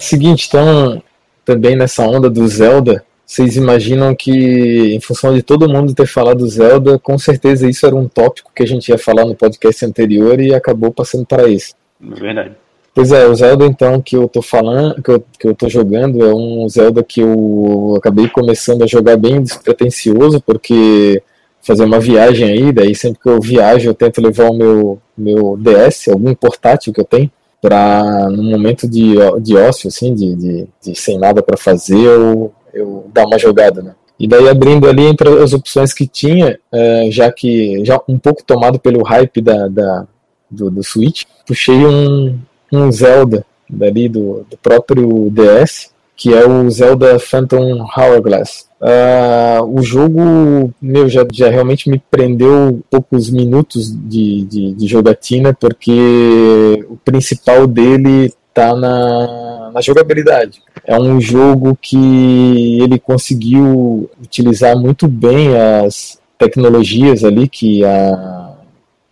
Seguinte, então, também nessa onda do Zelda, vocês imaginam que, em função de todo mundo ter falado Zelda, com certeza isso era um tópico que a gente ia falar no podcast anterior e acabou passando para isso. É verdade. Pois é, o Zelda então que eu tô falando, que eu, que eu tô jogando, é um Zelda que eu acabei começando a jogar bem despretensioso, porque fazer uma viagem aí, daí sempre que eu viajo eu tento levar o meu, meu DS, algum portátil que eu tenho, para no momento de, de ócio, assim, de, de, de sem nada para fazer, eu, eu dar uma jogada, né? E daí abrindo ali entre as opções que tinha, é, já que já um pouco tomado pelo hype da, da do, do Switch, puxei um, um Zelda dali do, do próprio DS, que é o Zelda Phantom Hourglass. Uh, o jogo meu já, já realmente me prendeu poucos minutos de, de, de jogatina, porque o principal dele está na, na jogabilidade. É um jogo que ele conseguiu utilizar muito bem as tecnologias ali que a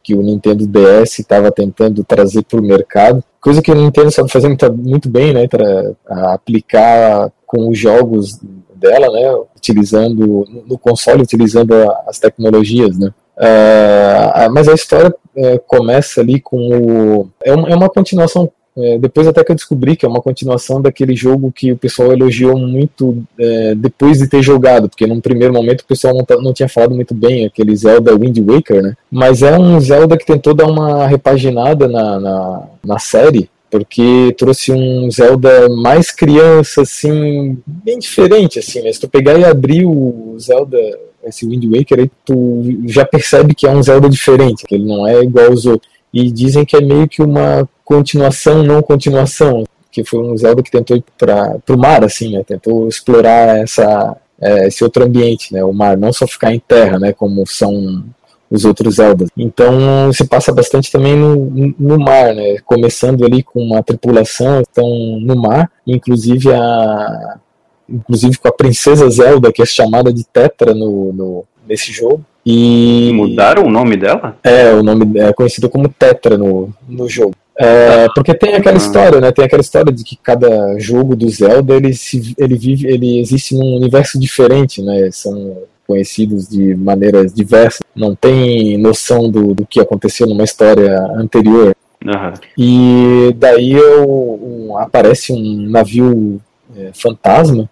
que o Nintendo DS estava tentando trazer para o mercado, coisa que o Nintendo sabe fazer muito, muito bem, né, para aplicar com os jogos dela, né, utilizando no console, utilizando as tecnologias, né. Uh, mas a história uh, começa ali com o é uma, é uma continuação é, depois até que eu descobri que é uma continuação daquele jogo que o pessoal elogiou muito é, depois de ter jogado, porque num primeiro momento o pessoal não, não, tinha falado muito bem, aquele Zelda Wind Waker, né? Mas é um Zelda que tentou dar uma repaginada na, na, na série, porque trouxe um Zelda mais criança, assim, bem diferente, assim, né? Se tu pegar e abrir o Zelda, esse Wind Waker, aí tu já percebe que é um Zelda diferente, que ele não é igual aos outros. E dizem que é meio que uma continuação, não continuação, que foi um Zelda que tentou ir para o mar, assim, né? Tentou explorar essa, é, esse outro ambiente, né? O mar, não só ficar em terra, né? Como são os outros Zeldas. Então se passa bastante também no, no mar, né? Começando ali com uma tripulação, estão no mar, inclusive a inclusive com a princesa Zelda, que é chamada de Tetra no, no nesse jogo. E mudaram o nome dela? É, o nome é conhecido como Tetra no, no jogo. É, porque tem aquela história, né? Tem aquela história de que cada jogo do Zelda ele, se, ele vive, ele existe num universo diferente, né? São conhecidos de maneiras diversas, não tem noção do, do que aconteceu numa história anterior. Uhum. E daí eu, um, aparece um navio é, fantasma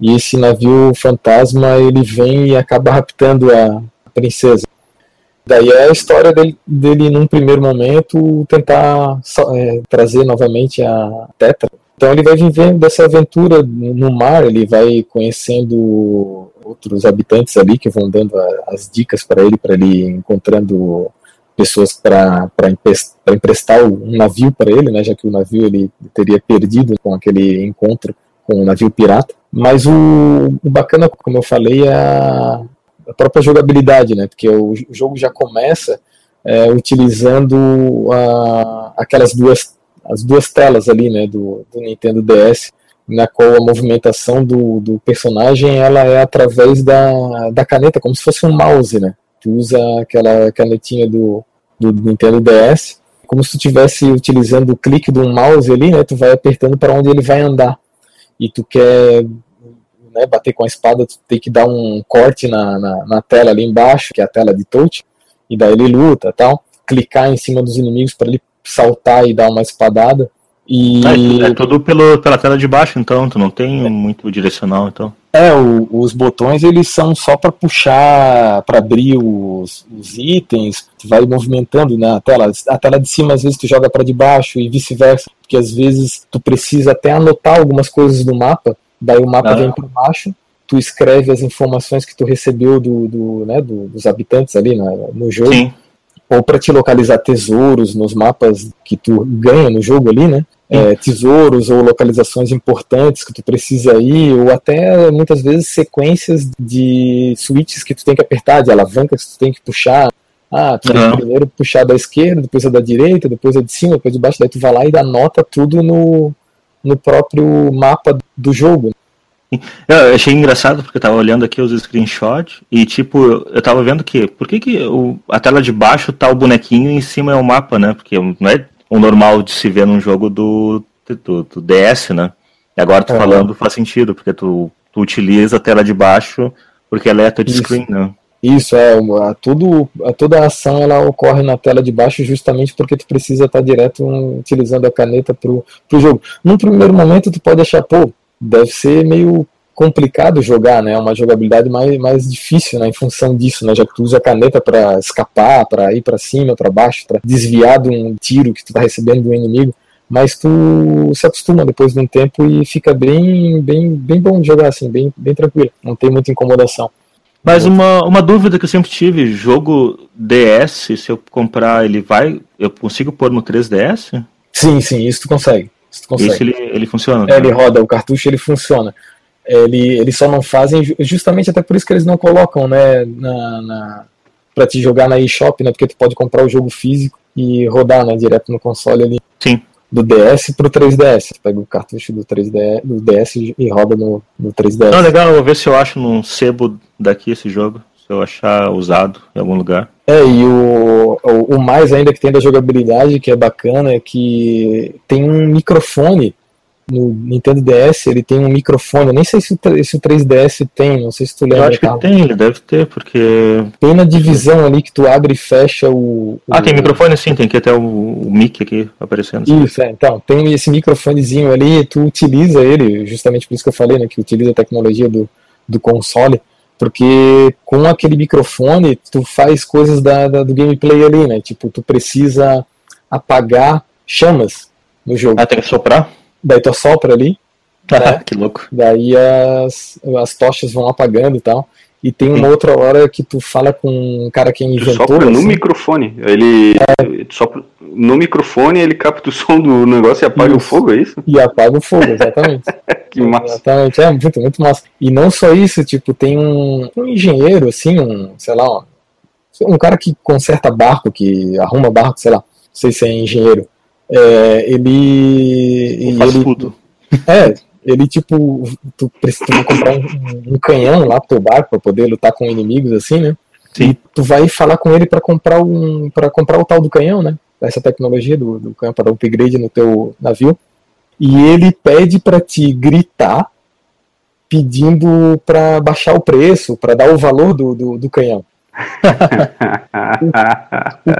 e esse navio fantasma ele vem e acaba raptando a princesa. Daí é a história dele, dele num primeiro momento, tentar é, trazer novamente a Tetra. Então ele vai vivendo dessa aventura no mar, ele vai conhecendo outros habitantes ali que vão dando as dicas para ele, para ele encontrando pessoas para emprestar um navio para ele, né, já que o navio ele teria perdido com aquele encontro com o navio pirata. Mas o, o bacana, como eu falei, é a, a própria jogabilidade, né? Porque o, o jogo já começa é, utilizando a, aquelas duas as duas telas ali, né, do, do Nintendo DS, na qual a movimentação do, do personagem ela é através da, da caneta, como se fosse um mouse, né? Tu usa aquela canetinha do, do Nintendo DS, como se tu estivesse utilizando o clique do mouse ali, né? Tu vai apertando para onde ele vai andar. E tu quer né, bater com a espada, tu tem que dar um corte na, na, na, tela ali embaixo, que é a tela de touch, e daí ele luta tal. Clicar em cima dos inimigos para ele saltar e dar uma espadada. E... É, é tudo pelo, pela tela de baixo, então, tu não tem é. muito direcional, então. É, o, os botões eles são só para puxar, para abrir os, os, itens, tu vai movimentando na tela. A tela de cima às vezes tu joga para de baixo e vice-versa, porque às vezes tu precisa até anotar algumas coisas do mapa daí o mapa ah. vem para baixo, tu escreve as informações que tu recebeu do, do, né, do dos habitantes ali na, no jogo, Sim. Ou para te localizar tesouros nos mapas que tu ganha no jogo ali, né? É, tesouros ou localizações importantes que tu precisa ir, ou até muitas vezes sequências de switches que tu tem que apertar, de alavancas que tu tem que puxar. Ah, tu uhum. tem que primeiro puxar da esquerda, depois a da direita, depois a de cima, depois de baixo, daí tu vai lá e anota tudo no, no próprio mapa do jogo. Eu achei engraçado porque eu tava olhando aqui os screenshots e tipo, eu tava vendo que por que, que o, a tela de baixo tá o bonequinho e em cima é o mapa, né? Porque não é o normal de se ver num jogo do, do, do DS, né? E agora tu é. falando faz sentido, porque tu, tu utiliza a tela de baixo porque ela é touchscreen, né? Isso, é, a, tudo, a, toda a ação ela ocorre na tela de baixo justamente porque tu precisa estar direto um, utilizando a caneta pro, pro jogo. Num primeiro momento tu pode achar, pô, deve ser meio complicado jogar, né? Uma jogabilidade mais, mais difícil, né? Em função disso, né? Já que tu usa a caneta para escapar, para ir para cima, para baixo, para desviar de um tiro que tu tá recebendo do inimigo. Mas tu se acostuma depois de um tempo e fica bem, bem, bem bom de jogar assim, bem, bem tranquilo. Não tem muita incomodação. Mas uma, uma dúvida que eu sempre tive, jogo DS, se eu comprar, ele vai. Eu consigo pôr no 3DS? Sim, sim, isso tu consegue. Isso tu ele, ele funciona? É, ele roda, o cartucho ele funciona. Ele, eles só não fazem, justamente até por isso que eles não colocam, né, na, na para te jogar na eShop, né, porque tu pode comprar o jogo físico e rodar, né, direto no console ali. Sim do DS pro 3DS. Você pega o cartucho do 3DS do DS e roda no, no 3DS. Não, legal, vou ver se eu acho num sebo daqui esse jogo. Se eu achar usado em algum lugar. É, e o, o, o mais ainda que tem da jogabilidade, que é bacana, é que tem um microfone no Nintendo DS ele tem um microfone. Eu nem sei se o, se o 3DS tem, não sei se tu lembra. Eu acho que tem, ele deve ter, porque. Tem na divisão ali que tu abre e fecha o. Ah, tem microfone sim, tem que até o, o mic aqui aparecendo. Isso, é, então, tem esse microfonezinho ali, tu utiliza ele, justamente por isso que eu falei, né, que utiliza a tecnologia do, do console, porque com aquele microfone tu faz coisas da, da do gameplay ali, né? Tipo, tu precisa apagar chamas no jogo. Ah, tem que soprar? daí tu assopra ali. né? que louco. Daí as, as tochas vão apagando e tal. E tem uma Sim. outra hora que tu fala com um cara que inventou. Tu sopra assim. no microfone. Ele. É. Sopra no microfone, ele capta o som do negócio e apaga isso. o fogo, é isso? E apaga o fogo, exatamente. que massa. Exatamente, é muito, muito massa. E não só isso, tipo, tem um, um engenheiro, assim, um, sei lá, um, um cara que conserta barco, que arruma barco, sei lá, não sei se é engenheiro. É, ele. ele tudo. É, ele tipo. Tu precisa comprar um, um, canhão lá pro teu barco pra poder lutar com inimigos assim, né? Sim. E tu vai falar com ele para comprar um. para comprar o tal do canhão, né? Essa tecnologia do, do canhão para upgrade no teu navio. E ele pede para te gritar pedindo para baixar o preço, para dar o valor do, do, do canhão.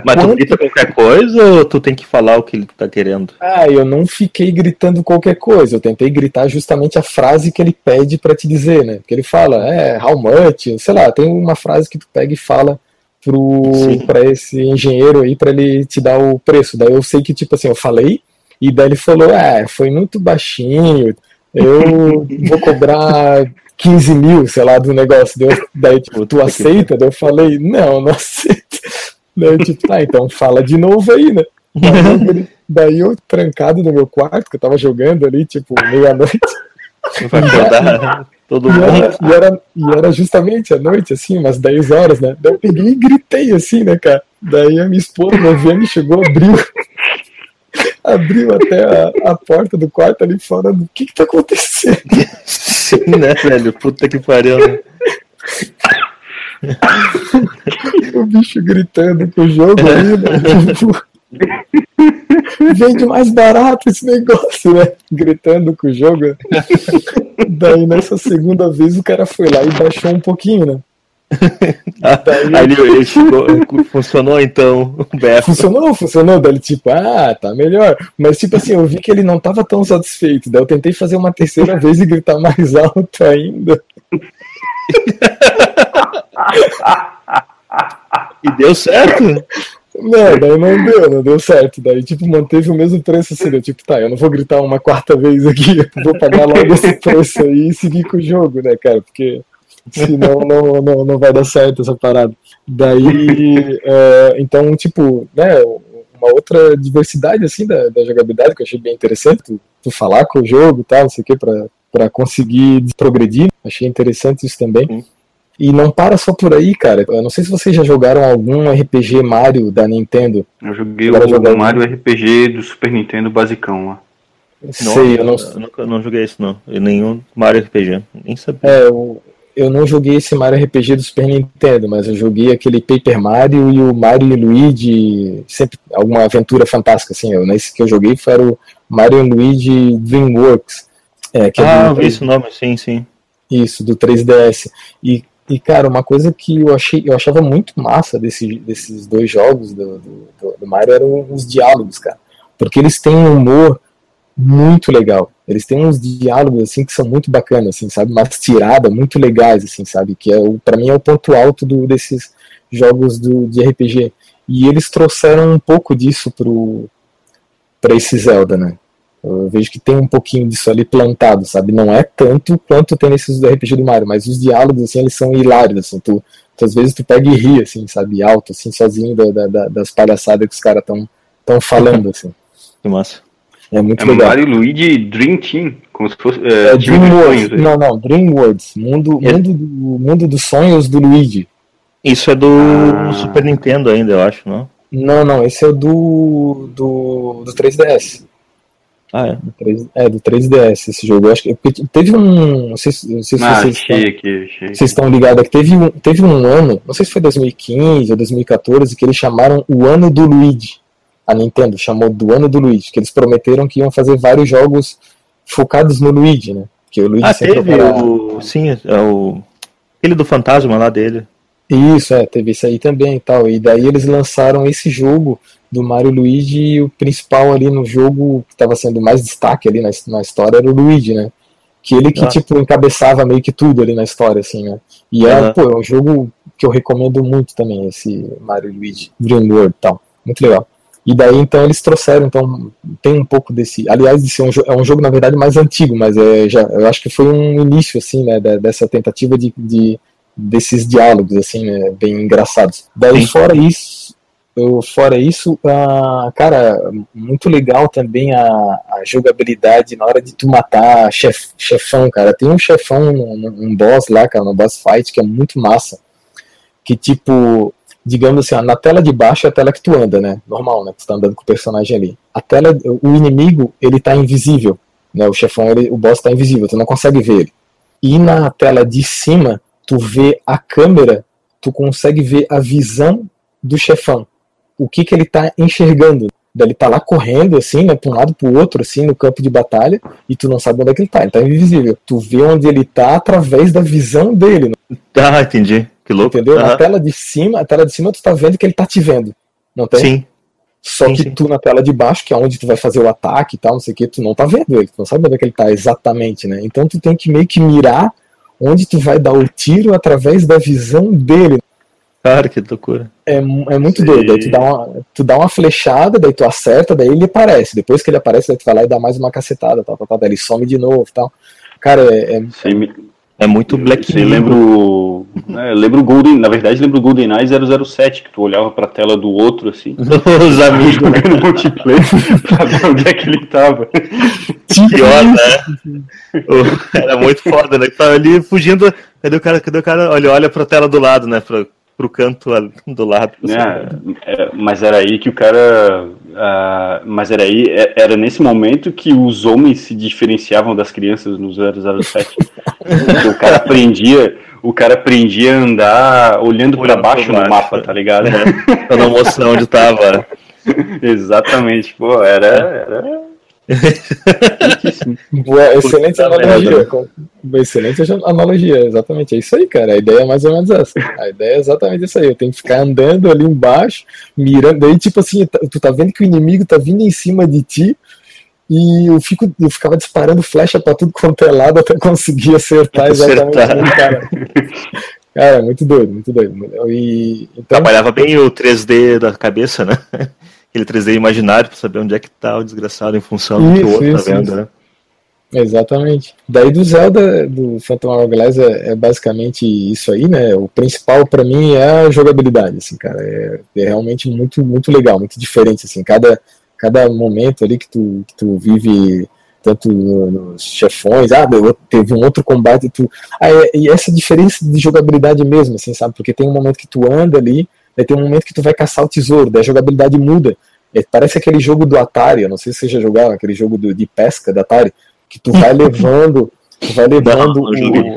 Mas tu grita qualquer coisa ou tu tem que falar o que ele tá querendo? Ah, eu não fiquei gritando qualquer coisa. Eu tentei gritar justamente a frase que ele pede para te dizer, né? Que ele fala, é, how much? Sei lá, tem uma frase que tu pega e fala pro para esse engenheiro aí para ele te dar o preço. Daí eu sei que tipo assim, eu falei e daí ele falou: "É, foi muito baixinho. Eu vou cobrar 15 mil, sei lá, do negócio. Daí, daí tipo, tu aceita? Daí eu falei: "Não, não aceito". Daí tipo, tá, então fala de novo aí, né? Daí, daí eu trancado no meu quarto, que eu tava jogando ali, tipo, meia-noite. Vai acordar todo E mundo. era, e, era, e era justamente à noite, assim, umas 10 horas, né? Daí eu peguei e gritei assim, né, cara? Daí a minha esposa, minha vendo, chegou, abriu. Abriu até a, a porta do quarto ali fora. O que que tá acontecendo? Sim, né, velho? Puta que pariu. né? o bicho gritando com o jogo ali, né? Tipo, Vende mais barato esse negócio, né? Gritando com o jogo. Daí nessa segunda vez o cara foi lá e baixou um pouquinho, né? Ah, Aí ele, chegou, funcionou então o BF. Funcionou, funcionou. Daí ele, tipo, ah, tá melhor. Mas, tipo assim, eu vi que ele não tava tão satisfeito. Daí eu tentei fazer uma terceira vez e gritar mais alto ainda. E deu certo? Não, daí não deu, não deu certo. Daí, tipo, manteve o mesmo preço assim. Eu, tipo, tá, eu não vou gritar uma quarta vez aqui. Vou pagar logo esse preço aí e seguir com o jogo, né, cara? Porque senão não, não, não vai dar certo essa parada. Daí, é, então, tipo, né, uma outra diversidade, assim, da, da jogabilidade que eu achei bem interessante. Tu, tu falar com o jogo e tal, não sei o que, pra, pra conseguir progredir. Achei interessante isso também. Sim. E não para só por aí, cara. Eu não sei se vocês já jogaram algum RPG Mario da Nintendo. Eu joguei o jogar- Mario RPG do Super Nintendo basicão lá. Sei, eu não, eu nunca não joguei isso, não. E nenhum Mario RPG. Nem sabia. é, eu, eu não joguei esse Mario RPG do Super Nintendo, mas eu joguei aquele Paper Mario e o Mario e Luigi, sempre alguma aventura fantástica, assim. Eu, nesse que eu joguei foi o Mario e Luigi Dreamworks. É, que é ah, do- eu vi esse nome, sim, sim. Isso, do 3DS. E, e cara, uma coisa que eu achei, eu achava muito massa desse, desses dois jogos do, do, do- do Mario eram os diálogos, cara. Porque eles têm um humor muito legal. Eles têm uns diálogos assim que são muito bacanas, assim, sabe? Umas tiradas muito legais, assim, sabe? Que é o, para mim é o ponto alto do, desses jogos do, de RPG. E eles trouxeram um pouco disso pro para esse Zelda, né? Eu vejo que tem um pouquinho disso ali plantado, sabe? Não é tanto quanto tem nesses do RPG do Mario, mas os diálogos, assim, eles são hilários, assim. Tu, tu, às vezes tu pega e ri, assim, sabe? Alto, assim, sozinho da, da- da- das palhaçadas que os caras estão tão falando, assim. Que massa. É muito É legal. Mario Luigi Dream Team, como se fosse. É É, time de DreamWorks. sonhos. Não, não, DreamWorks. Mundo, É. mundo, do, mundo dos sonhos do Luigi. Isso é do Ah. Super Nintendo ainda, eu acho, não? Não, não, esse é o do, do, do 3DS. Ah, é. Do 3 é, do 3DS esse jogo. Eu acho que teve um. Não sei, se- não sei se Ah, vocês estão, achei aqui, achei. vocês estão ligados que teve um, teve um ano, não sei se foi 2015 ou 2014, que eles chamaram o ano do Luigi. A Nintendo chamou do ano do Luigi, que eles prometeram que iam fazer vários jogos focados no Luigi, né? Que o Luigi Ah, sempre teve era- o. Sim, é o. Aquele do fantasma lá dele. Isso, é, teve isso aí também e tal. E daí eles lançaram esse jogo do Mario Luigi e o principal ali no jogo que estava sendo mais destaque ali na, na história era o Luigi, né? Que ele que, Ah. tipo, encabeçava meio que tudo ali na história, assim, né? E é, Aham. pô, é um jogo que eu recomendo muito também, esse Mario Luigi Dream World e tal. Muito legal. E daí, então, eles trouxeram, então, tem um pouco desse... Aliás, esse é um, é um jogo, na verdade, mais antigo, mas é, já, eu acho que foi um início, assim, né, dessa tentativa de, de desses diálogos assim, né, bem engraçados. Daí Sim. fora isso, eu, fora isso, ah, cara, muito legal também a, a jogabilidade na hora de tu matar chef, chefão, cara. Tem um chefão, um, um boss lá, cara, no boss fight que é muito massa. Que tipo, digamos assim, ó, na tela de baixo é a tela que tu anda, né? Normal, né? Tu tá andando com o personagem ali. A tela, o inimigo, ele tá invisível, né? O chefão, ele, o boss tá invisível, tu não consegue ver ele. E na tela de cima, tu vê a câmera, tu consegue ver a visão do chefão. O que que ele tá enxergando. Ele tá lá correndo, assim, né, pra um lado pro outro, assim, no campo de batalha, e tu não sabe onde é que ele tá, ele tá invisível. Tu vê onde ele tá através da visão dele, Ah, entendi. Que louco. entendeu? Na Aham. tela de cima, a tela de cima tu tá vendo que ele tá te vendo. Não tem? Sim. Só sim, que sim. tu na tela de baixo, que é onde tu vai fazer o ataque e tal, não sei o que, tu não tá vendo ele, tu não sabe onde é que ele tá exatamente, né? Então tu tem que meio que mirar onde tu vai dar o tiro através da visão dele. Cara, que loucura. É, é muito Sim. doido. Aí tu dá, uma, tu dá uma flechada, daí tu acerta, daí ele aparece. Depois que ele aparece, daí tu vai lá e dá mais uma cacetada, tal, tal, tal, daí ele some de novo tal. Cara, é. é... Sim, é muito Black Mirror. lembro, é, lembro o Golden, na verdade lembro o GoldenEye 007, que tu olhava pra tela do outro assim, os amigos no multiplayer pra ver onde é que ele tava. Pior, né? Era muito foda, né? Tava ali fugindo, cadê o cara, cadê o cara? Olha, olha pra tela do lado, né? Pra, pro canto do lado. É, é, mas era aí que o cara. Uh, mas era aí, é, era nesse momento que os homens se diferenciavam das crianças no 007. o cara aprendia, o cara aprendia a andar olhando para baixo no mapa, tá ligado? Pra não mostrar onde tava. Exatamente, pô, era, era Boa, excelente analogia. Excelente analogia, exatamente. É isso aí, cara. A ideia é mais ou menos essa. A ideia é exatamente isso aí. Eu tenho que ficar andando ali embaixo, mirando. Daí, tipo assim, tá, tu tá vendo que o inimigo tá vindo em cima de ti. E eu, fico, eu ficava disparando flecha pra tudo quanto é lado até conseguir acertar exatamente acertar. cara. Cara, muito doido, muito doido. E, então... Trabalhava bem o 3D da cabeça, né? Aquele 3D imaginário para saber onde é que tá o desgraçado em função do que o outro tá isso, tá vendo, isso. né? Exatamente. Daí do Zelda, do Phantom Hourglass é, é basicamente isso aí, né? O principal para mim é a jogabilidade, assim, cara. É, é, realmente muito, muito legal, muito diferente, assim. Cada, cada momento ali que tu, que tu vive tanto nos chefões, ah, teve um outro combate, tu, ah, é, e essa diferença de jogabilidade mesmo, assim, sabe? Porque tem um momento que tu anda ali Daí tem um momento que tu vai caçar o tesouro, daí a jogabilidade muda. É, parece aquele jogo do Atari, eu não sei se você já jogaram, aquele jogo do, de pesca da Atari, que tu vai levando, tu vai levando. Não, o,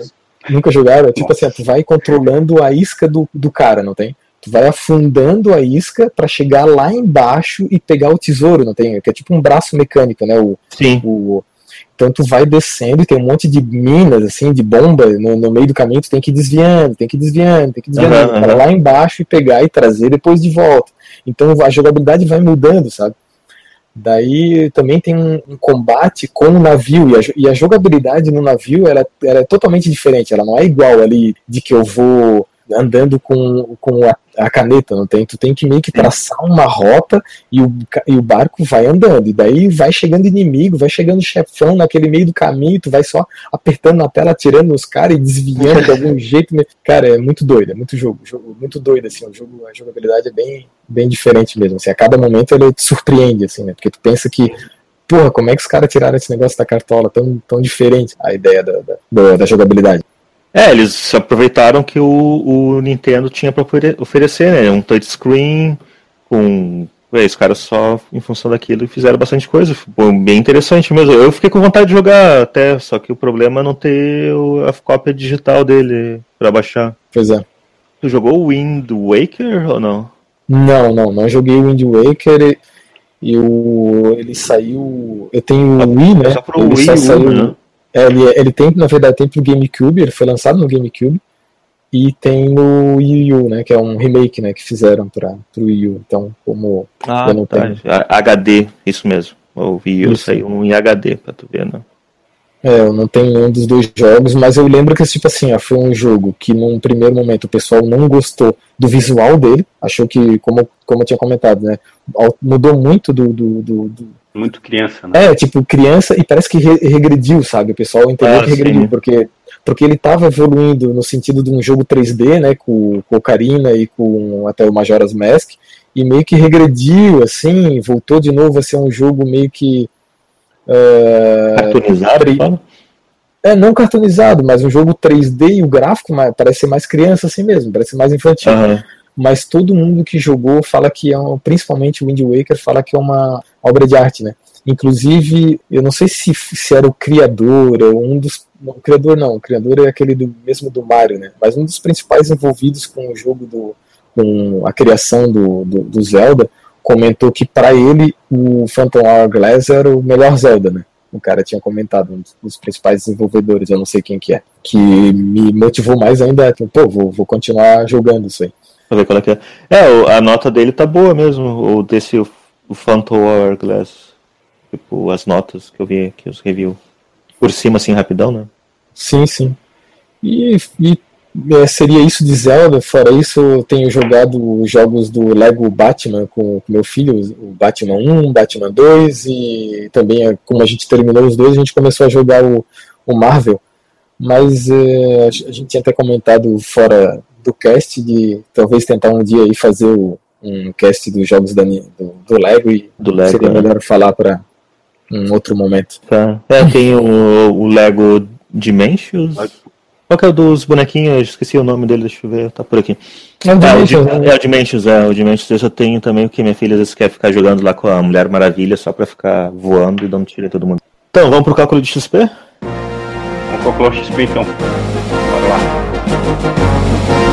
nunca jogaram? Tipo assim, tu vai controlando a isca do, do cara, não tem? Tu vai afundando a isca para chegar lá embaixo e pegar o tesouro, não tem? Que é tipo um braço mecânico, né? O, Sim. O, então tu vai descendo e tem um monte de minas, assim, de bomba no, no meio do caminho, tu tem que ir desviando, tem que ir desviando, tem que ir desviando, uhum, para lá embaixo e pegar e trazer depois de volta. Então a jogabilidade vai mudando, sabe? Daí também tem um, um combate com o navio, e a, e a jogabilidade no navio ela, ela, é totalmente diferente, ela não é igual ali de que eu vou andando com, com a, a, caneta, não tem? Tu tem que meio que traçar uma rota e o, e o barco vai andando. E daí vai chegando inimigo, vai chegando chefão naquele meio do caminho, tu vai só apertando na tela, atirando nos caras e desviando de algum jeito. Cara, é muito doido, é muito jogo, jogo muito doido, assim, o jogo, a jogabilidade é bem, bem diferente mesmo. Assim, a cada momento ele te surpreende, assim, né? Porque tu pensa que porra, como é que os caras tiraram esse negócio da cartola tão, tão diferente a ideia da, da, da jogabilidade? É, eles aproveitaram que o, o Nintendo tinha para oferecer, né? Um touchscreen com. É, os caras só em função daquilo fizeram bastante coisa. Foi bem interessante mesmo. Eu fiquei com vontade de jogar até, só que o problema é não ter a cópia digital dele para baixar. Pois é. Tu jogou o Wind Waker ou não? Não, não, não joguei o Wind Waker. E o, ele saiu. Eu tenho o Wii, né? Só pro ele Wii, saiu, né? É, ele, ele tem, na verdade, tem pro GameCube, ele foi lançado no GameCube, e tem no Wii U, né, que é um remake, né, que fizeram para o Wii U. Então, como ah, eu não tá. tenho... HD, isso mesmo. O Wii U isso. saiu um em HD, para tu ver, né? É, eu não tenho nenhum dos dois jogos, mas eu lembro que, tipo assim, foi um jogo que num primeiro momento o pessoal não gostou do visual dele, achou que, como, como eu tinha comentado, né, mudou muito do, do, do, do muito criança, né? É, tipo, criança e parece que re regrediu, sabe? O pessoal entendeu ah, que regrediu, sim. porque, porque ele estava evoluindo no sentido de um jogo 3D, né? Com, com o Karina e com até o Majora's Mask, e meio que regrediu, assim, voltou de novo a ser um jogo meio que. Uh, cartunizado, É, não cartunizado, mas um jogo 3D e o gráfico parece ser mais criança assim mesmo, parece ser mais infantil. Uhum mas todo mundo que jogou fala que é, um, principalmente o Wind Waker, fala que é uma obra de arte, né? Inclusive, eu não sei se, se era o criador, ou um dos. O criador não, o criador é aquele do mesmo do Mario, né? Mas um dos principais envolvidos com o jogo do. com a criação do, do, do Zelda, comentou que para ele o Phantom Hourglass era o melhor Zelda, né? O cara tinha comentado, um dos principais desenvolvedores, eu não sei quem que é. Que me motivou mais ainda, pô, vou, vou continuar jogando isso aí. Pra ver qual é que é. É, a nota dele tá boa mesmo, o desse o, o Phantom Hourglass. Tipo, as notas que eu vi aqui, os reviews. Por cima, assim, rapidão, né? Sim, sim. E, e é, seria isso de Zelda. Fora isso, eu tenho jogado jogos do Lego Batman com, com meu filho, o Batman 1, Batman 2, e também, é, como a gente terminou os dois, a gente começou a jogar o, o Marvel. Mas é, a gente tinha até comentado fora do cast de talvez tentar um dia aí fazer o, um cast dos jogos da, do, do Lego e do Lego, seria né? melhor falar para um outro momento. Tá. É, tem o, o Lego Dimensions. Qual que é o dos bonequinhos? Esqueci o nome dele, deixa eu ver, tá por aqui. É o Ah, o, Dimensions, Di- né? é o Dimensions, é, o Dimensions eu tenho também, porque minha filha às vezes quer ficar jogando lá com a Mulher Maravilha só pra ficar voando e dando tiro em todo mundo. Então, vamos pro cálculo de XP? Vamos calcular o XP então. Bora lá.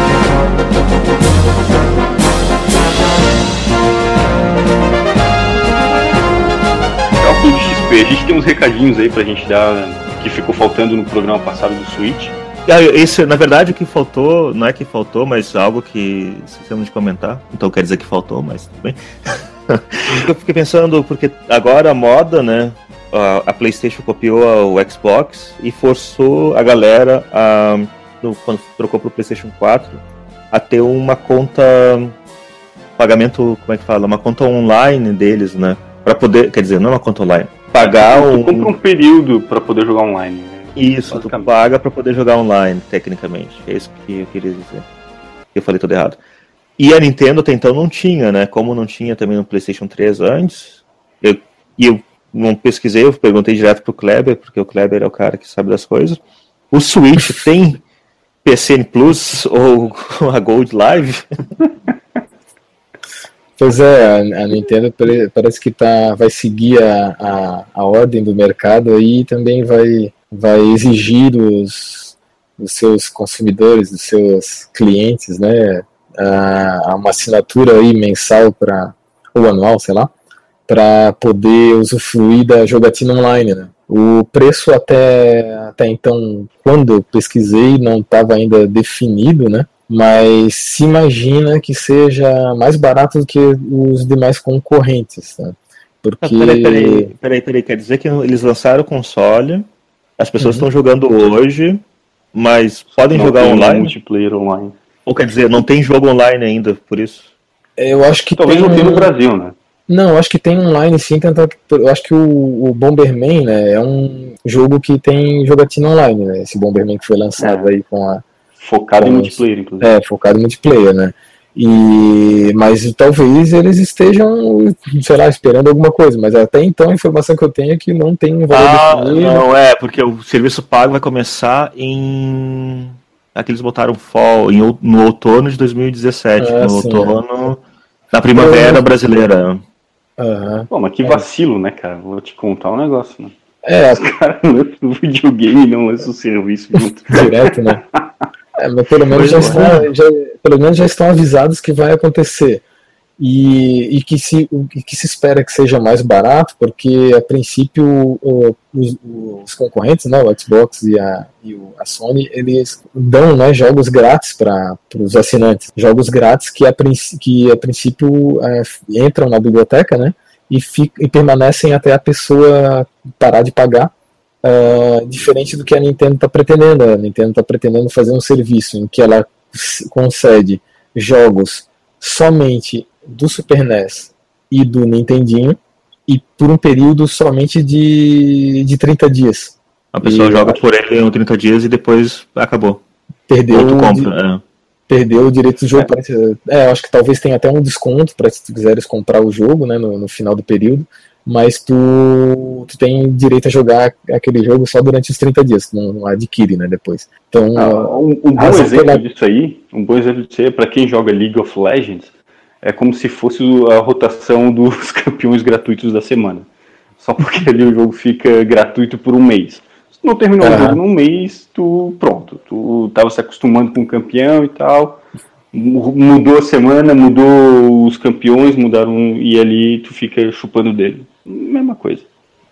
Cálculo XP. A gente tem uns recadinhos aí pra gente dar que ficou faltando no programa passado do Switch. Ah, Esse, na verdade, o que faltou, não é que faltou, mas algo que esquecemos de comentar. Então quer dizer que faltou, mas tudo bem. eu fiquei pensando, porque agora a moda, né? A, a PlayStation copiou o Xbox e forçou a galera a. no- quando trocou pro PlayStation 4 a ter uma conta. Pagamento, como é que fala? Uma conta online deles, né? Pra poder. Quer dizer, não uma conta online. Pagar Tu um. compra um período pra poder jogar online. né? Isso, tu paga pra poder jogar online, tecnicamente. É isso que eu queria dizer. Eu falei tudo errado. E a Nintendo até então não tinha, né? Como não tinha também no PlayStation 3 antes, eu, e eu não pesquisei, eu perguntei direto pro Kleber, porque o Kleber é o cara que sabe das coisas. O Switch tem PCN Plus ou a Gold Live? Pois é, a, Nintendo pare- parece que tá, vai seguir a, a, a ordem do mercado aí e também vai, vai exigir dos, dos seus consumidores, dos seus clientes, né, a, uma assinatura aí mensal para ou anual, sei lá, para poder usufruir da jogatina online, né. O preço até, até então, quando eu pesquisei, não estava ainda definido, né? mas se imagina que seja mais barato do que os demais concorrentes, tá? Porque Peraí, peraí, peraí, peraí, quer dizer que eles lançaram o console, as pessoas Uhum. estão jogando hoje, mas podem Não jogar tem online? multiplayer online. Ou quer dizer, não tem jogo online ainda, por isso? eu acho que Talvez tem não tenha no Brasil, né? Não, acho que tem online sim, que eu acho que o, o Bomberman, né, é um jogo que tem jogatina online, né? Esse Bomberman que foi lançado É. aí com a Focado em Nossa. multiplayer, inclusive. é, focado em multiplayer, né? E mas talvez eles estejam, sei lá, esperando alguma coisa, mas até então a informação que eu tenho é que não tem um valor Ah, definido. não, é, porque o serviço pago vai começar em. Aqui eles botaram fall, em, no outono de 2017. Ah, no sim, outono. Na primavera Eu- brasileira. Aham. Pô, mas que É. vacilo, né, cara? Vou te contar um negócio, né? É, Cara, no videogame não lança o serviço junto. direto, né? É, mas pelo menos, já está, já, pelo menos já estão avisados que vai acontecer. E, e que, se, que se espera que seja mais barato, porque a princípio o- os, os concorrentes, né, o Xbox e a, e o- a Sony, eles dão né, jogos grátis para os assinantes. Jogos grátis que a, que a princípio é, entram na biblioteca né, e, fi- e permanecem até a pessoa parar de pagar ah, diferente do que a Nintendo está pretendendo. A Nintendo está pretendendo fazer um serviço em que ela concede jogos somente do Super NES e do Nintendinho e por um período somente de, de 30 dias. A pessoa E- joga por ele em 30 dias e depois acabou. Perdeu, Ou compra. perdeu o direito do jogo. É. Parece, é, eu acho que talvez tenha até um desconto para se tu quiseres comprar o jogo né, no, no final do período, mas tu, tu tem direito a jogar aquele jogo só durante os 30 dias, não, não adquire né, depois. Então, Ah, um, um bom exemplo pela- disso aí, um bom exemplo disso aí, para quem joga League of Legends, é como se fosse o- a rotação dos campeões gratuitos da semana. Só porque ali o jogo fica gratuito por um mês. Se não terminou o Aham. jogo num mês, tu pronto, tu tava se acostumando com o campeão e tal. mu- Mudou a semana, mudou os campeões, mudaram e ali tu fica chupando dele. Mesma coisa.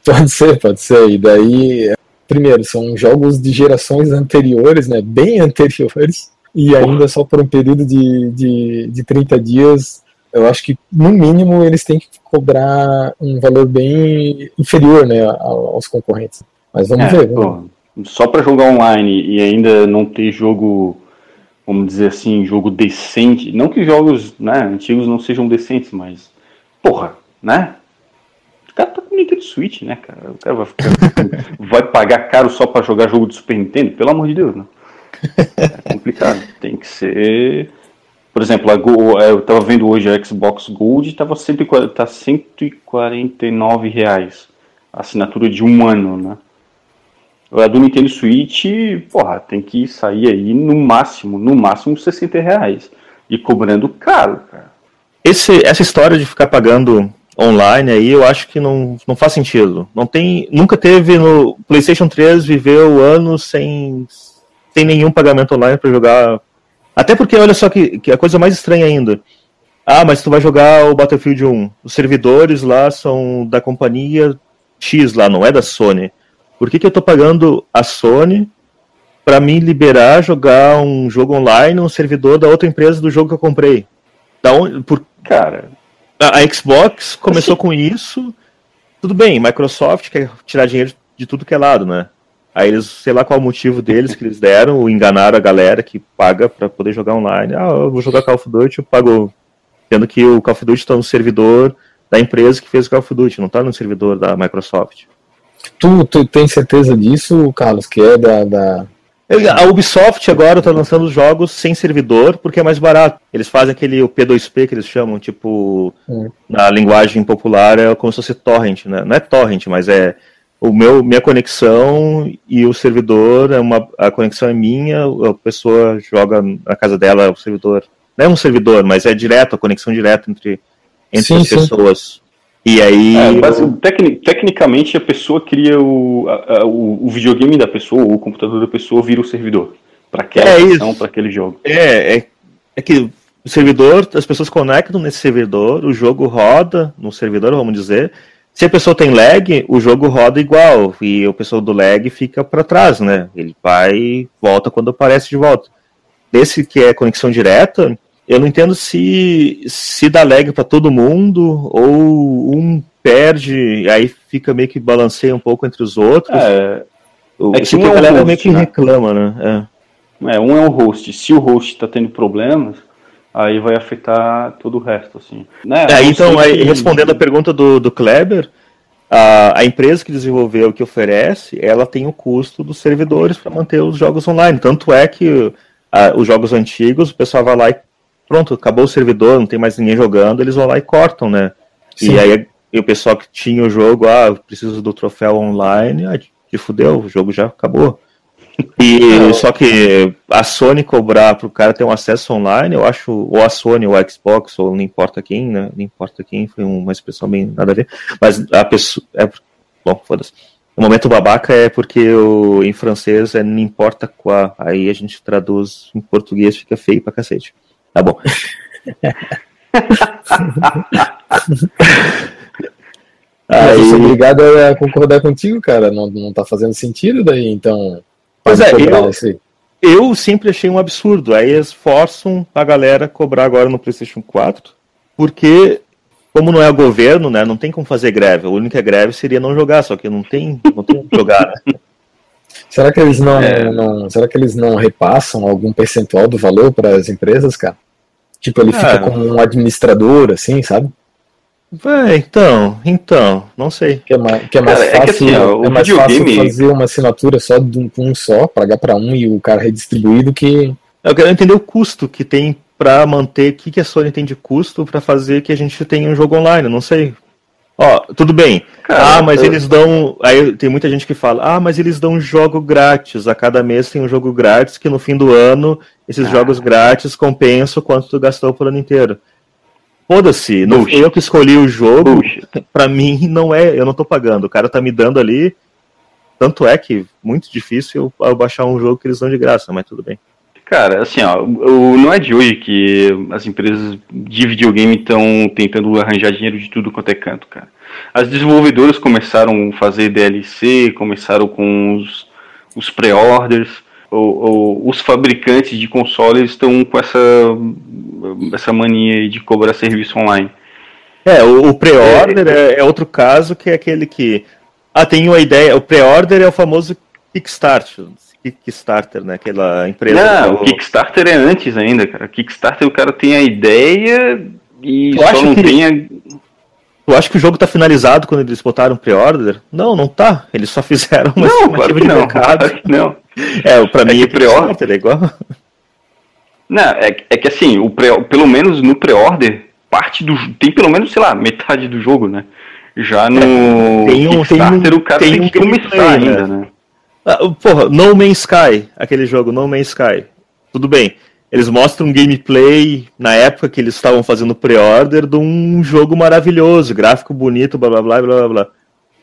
Pode ser, pode ser. E daí, primeiro, são jogos de gerações anteriores, né? Bem anteriores, e ainda só por um período de, de, de 30 dias. Eu acho que, no mínimo, eles têm que cobrar um valor bem inferior né, ao- aos concorrentes. Mas vamos É, ver. Vamos... pô, só pra jogar online e ainda não ter jogo vamos dizer assim, jogo decente. Não que jogos né, antigos não sejam decentes, mas. Porra, né? O cara tá com Nintendo Switch, né, cara? O cara vai, ficar, vai pagar caro só para jogar jogo do Super Nintendo? Pelo amor de Deus, né? É complicado. Tem que ser. Por exemplo, a Go, é, eu tava vendo hoje a Xbox Gold, tava sempre tá 149 reais. A assinatura de um ano, né? A do Nintendo Switch, porra, tem que sair aí no máximo, no máximo 60 reais. E cobrando caro, cara. Esse, essa história de ficar pagando online aí, eu acho que não, não faz sentido. Não tem, nunca teve no PlayStation 3 viveu anos sem, sem nenhum pagamento online para jogar. Até porque olha só que, que a coisa mais estranha ainda. Ah, mas tu vai jogar o Battlefield 1. Os servidores lá são da companhia X lá, não é da Sony. Por que, que eu tô pagando a Sony para me liberar jogar um jogo online no servidor da outra empresa do jogo que eu comprei? Da onde, por... Cara, a, a Xbox começou assim... com isso. Tudo bem, Microsoft quer tirar dinheiro de tudo que é lado, né? Aí eles, sei lá qual o motivo deles que eles deram, enganaram a galera que paga para poder jogar online. Ah, eu vou jogar Call of Duty, eu pago. Tendo que o Call of Duty está no servidor da empresa que fez o Call of Duty, não está no servidor da Microsoft. Tu, tu tem certeza disso, Carlos, que é da, da... A Ubisoft agora está lançando os jogos sem servidor porque é mais barato. Eles fazem aquele o P2P que eles chamam, tipo, hum. na linguagem popular é como se fosse torrent, né? Não é torrent, mas é o meu minha conexão e o servidor é uma a conexão é minha, a pessoa joga na casa dela o servidor. Não é um servidor, mas é direto, a conexão direta entre entre sim, as sim. pessoas. E aí. É, mas, tecni tecnicamente a pessoa cria o, a, a, o, o, videogame da pessoa, ou o computador da pessoa vira o servidor. Para aquela é para aquele jogo. É, é, é que o servidor, as pessoas conectam nesse servidor, o jogo roda no servidor, vamos dizer. Se a pessoa tem lag, o jogo roda igual e o pessoal do lag fica para trás, né? Ele vai e volta quando aparece de volta. Desse que é conexão direta, eu não entendo se se dá lag para todo mundo ou um perde e aí fica meio que balanceia um pouco entre os outros. É, o, é que um é a galera host, meio que né? reclama, né? É. é, um é o host. Se o host está tendo problemas, aí vai afetar todo o resto, assim. Né? É, então, aí, respondendo a pergunta do, do Kleber, a, a empresa que desenvolveu, que oferece, ela tem o custo dos servidores para manter os jogos online. Tanto é que a, os jogos antigos, o pessoal vai lá e pronto, acabou o servidor, não tem mais ninguém jogando, eles vão lá e cortam, né? Sim. E aí e o pessoal que tinha o jogo, ah, preciso do troféu online, ah, te fudeu, o jogo já acabou. E só que a Sony cobrar para o cara ter um acesso online, eu acho, ou a Sony ou a Xbox, ou não importa quem, né? Não importa quem, foi uma expressão bem nada a ver. Mas a pessoa. É, bom, foda-se. O momento babaca é porque o, em francês é não importa qual. Aí a gente traduz em português, fica feio pra cacete. Tá bom. Aí... Eu sou obrigado a concordar contigo, cara. Não, não tá fazendo sentido daí, então. Pois é, eu, eu sempre achei um absurdo. Aí eles forçam a galera a cobrar agora no PlayStation 4, porque, como não é o governo, né, não tem como fazer greve. A única greve seria não jogar, só que não tem, não tem como jogar, né? Será que eles não, é... não, será que eles não repassam algum percentual do valor para as empresas, cara? Tipo, ele fica como um administrador, assim, sabe? É, então, então, não sei. Que é mais, que é mais cara, fácil, é, que, assim, é mais fácil fazer uma assinatura só de um, um só, pagar para um e o cara redistribuir do que. Eu quero entender o custo que tem para manter, o que, que a Sony tem de custo para fazer que a gente tenha um jogo online, não sei. Ó, tudo bem. Cara, ah, mas eu... eles dão. Aí tem muita gente que fala, ah, mas eles dão jogo grátis. A cada mês tem um jogo grátis que no fim do ano esses ah. jogos grátis compensam quanto tu gastou por ano inteiro. Foda-se, eu que escolhi o jogo. Para mim não é, eu não tô pagando. O cara tá me dando ali. Tanto é que muito difícil eu baixar um jogo que eles dão de graça, mas tudo bem. Cara, assim, ó, o, não é de hoje que as empresas de videogame estão tentando arranjar dinheiro de tudo quanto é canto, cara. As desenvolvedoras começaram a fazer DLC, começaram com os, os os fabricantes de consoles estão com essa, essa mania de cobrar serviço online. É, o, o pré-order é, é, é outro caso que é aquele que. Ah, tem uma ideia. O pré-order é o famoso Kickstart Kickstarter, né? Aquela empresa. Não, o Kickstarter é antes ainda, cara. Kickstarter o cara tem a ideia e tu só não que... tem a... Tu acha que o jogo tá finalizado quando eles botaram pre-order? Não, não tá. Eles só fizeram uma não, claro de não, mercado. Claro que não. É, pra é mim, pre-order é igual. Não, é, é que assim, o pré, pelo menos no pre-order, parte do. Tem pelo menos, sei lá, metade do jogo, né? Já no é, tem um, Kickstarter tem um, o cara tem, tem que começar ainda, né? né? Ah, porra, No Man's Sky, aquele jogo, No Man's Sky. Tudo bem. Eles mostram um gameplay na época que eles estavam fazendo pre-order de um jogo maravilhoso, gráfico bonito, blá blá blá blá blá. blá.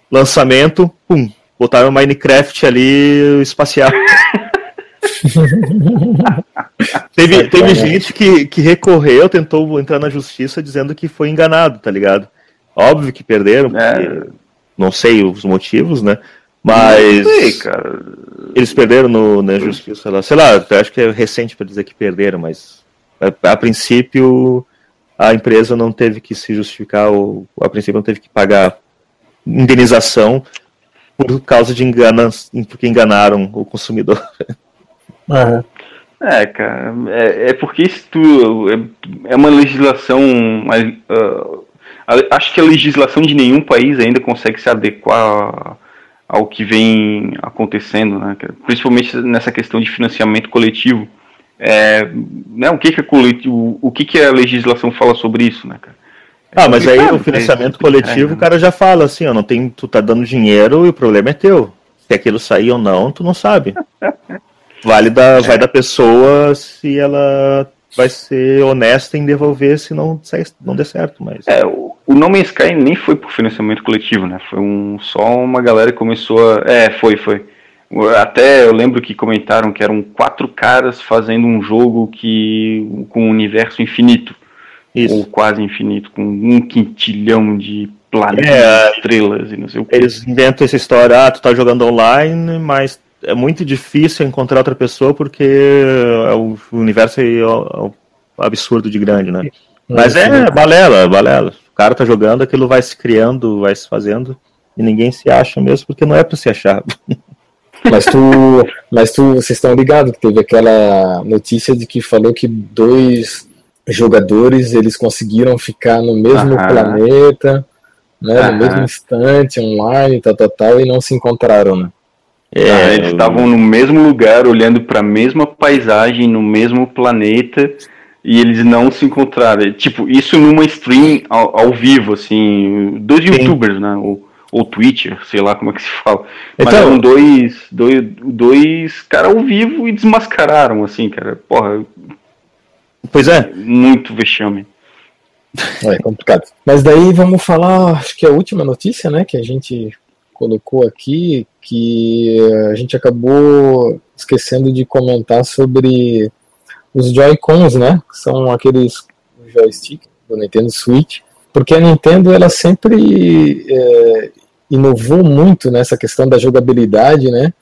Lançamento, pum, botaram Minecraft ali espacial. teve teve gente que, que recorreu, tentou entrar na justiça dizendo que foi enganado, tá ligado? Óbvio que perderam, é. não sei os motivos, né? Mas. Sei, cara. Eles perderam no, na justiça lá. Sei lá, acho que é recente para dizer que perderam, mas a, a, princípio a empresa não teve que se justificar, ou a princípio não teve que pagar indenização por causa de enganas, porque enganaram o consumidor. Uhum. É, cara, é, é porque isso é, é uma legislação. Uh, acho que a legislação de nenhum país ainda consegue se adequar ao que vem acontecendo, né, principalmente nessa questão de financiamento coletivo. É, né, o que que, coletivo, o que que a legislação fala sobre isso, né, cara? Ah, mas aí o financiamento é, coletivo, é, o cara já fala assim, ó, não tem, tu tá dando dinheiro e o problema é teu. Se aquilo sair ou não, tu não sabe. Vale da, é. vai da pessoa se ela vai ser honesta em devolver se não, se não der certo. Mas... É, o, o No Man's Sky nem foi por financiamento coletivo, né? Foi um, só uma galera que começou a. É, foi, foi. Até eu lembro que comentaram que eram quatro caras fazendo um jogo que com um universo infinito. Isso. Ou quase infinito, com um quintilhão de planetas, é, estrelas e não sei o que. Eles inventam essa história, ah, tu tá jogando online, mas é muito difícil encontrar outra pessoa porque é o universo é, é absurdo de grande, né? Mas é balela, balela. O cara tá jogando, aquilo vai se criando, vai se fazendo, e ninguém se acha mesmo, porque não é para se achar. Mas tu, mas tu, vocês estão ligados que teve aquela notícia de que falou que dois jogadores eles conseguiram ficar no mesmo Aham. planeta, né, Aham. no mesmo instante, online, tal, tal, tal, e não se encontraram, né? É, ah, eles estavam no mesmo lugar, olhando para a mesma paisagem, no mesmo planeta, e eles não se encontraram. Tipo, isso numa stream ao, ao vivo, assim, dois Sim. youtubers, né? Ou, ou Twitcher, sei lá como é que se fala. Mas então, eram dois, dois, dois caras ao vivo e desmascararam, assim, cara. Porra. Pois é. Muito vexame. É complicado. Mas daí vamos falar, acho que é a última notícia, né, que a gente colocou aqui, que a gente acabou esquecendo de comentar sobre os Joy-Cons, né? Que são aqueles joystick do Nintendo Switch. Porque a Nintendo, ela sempre é, inovou muito nessa questão da jogabilidade, né?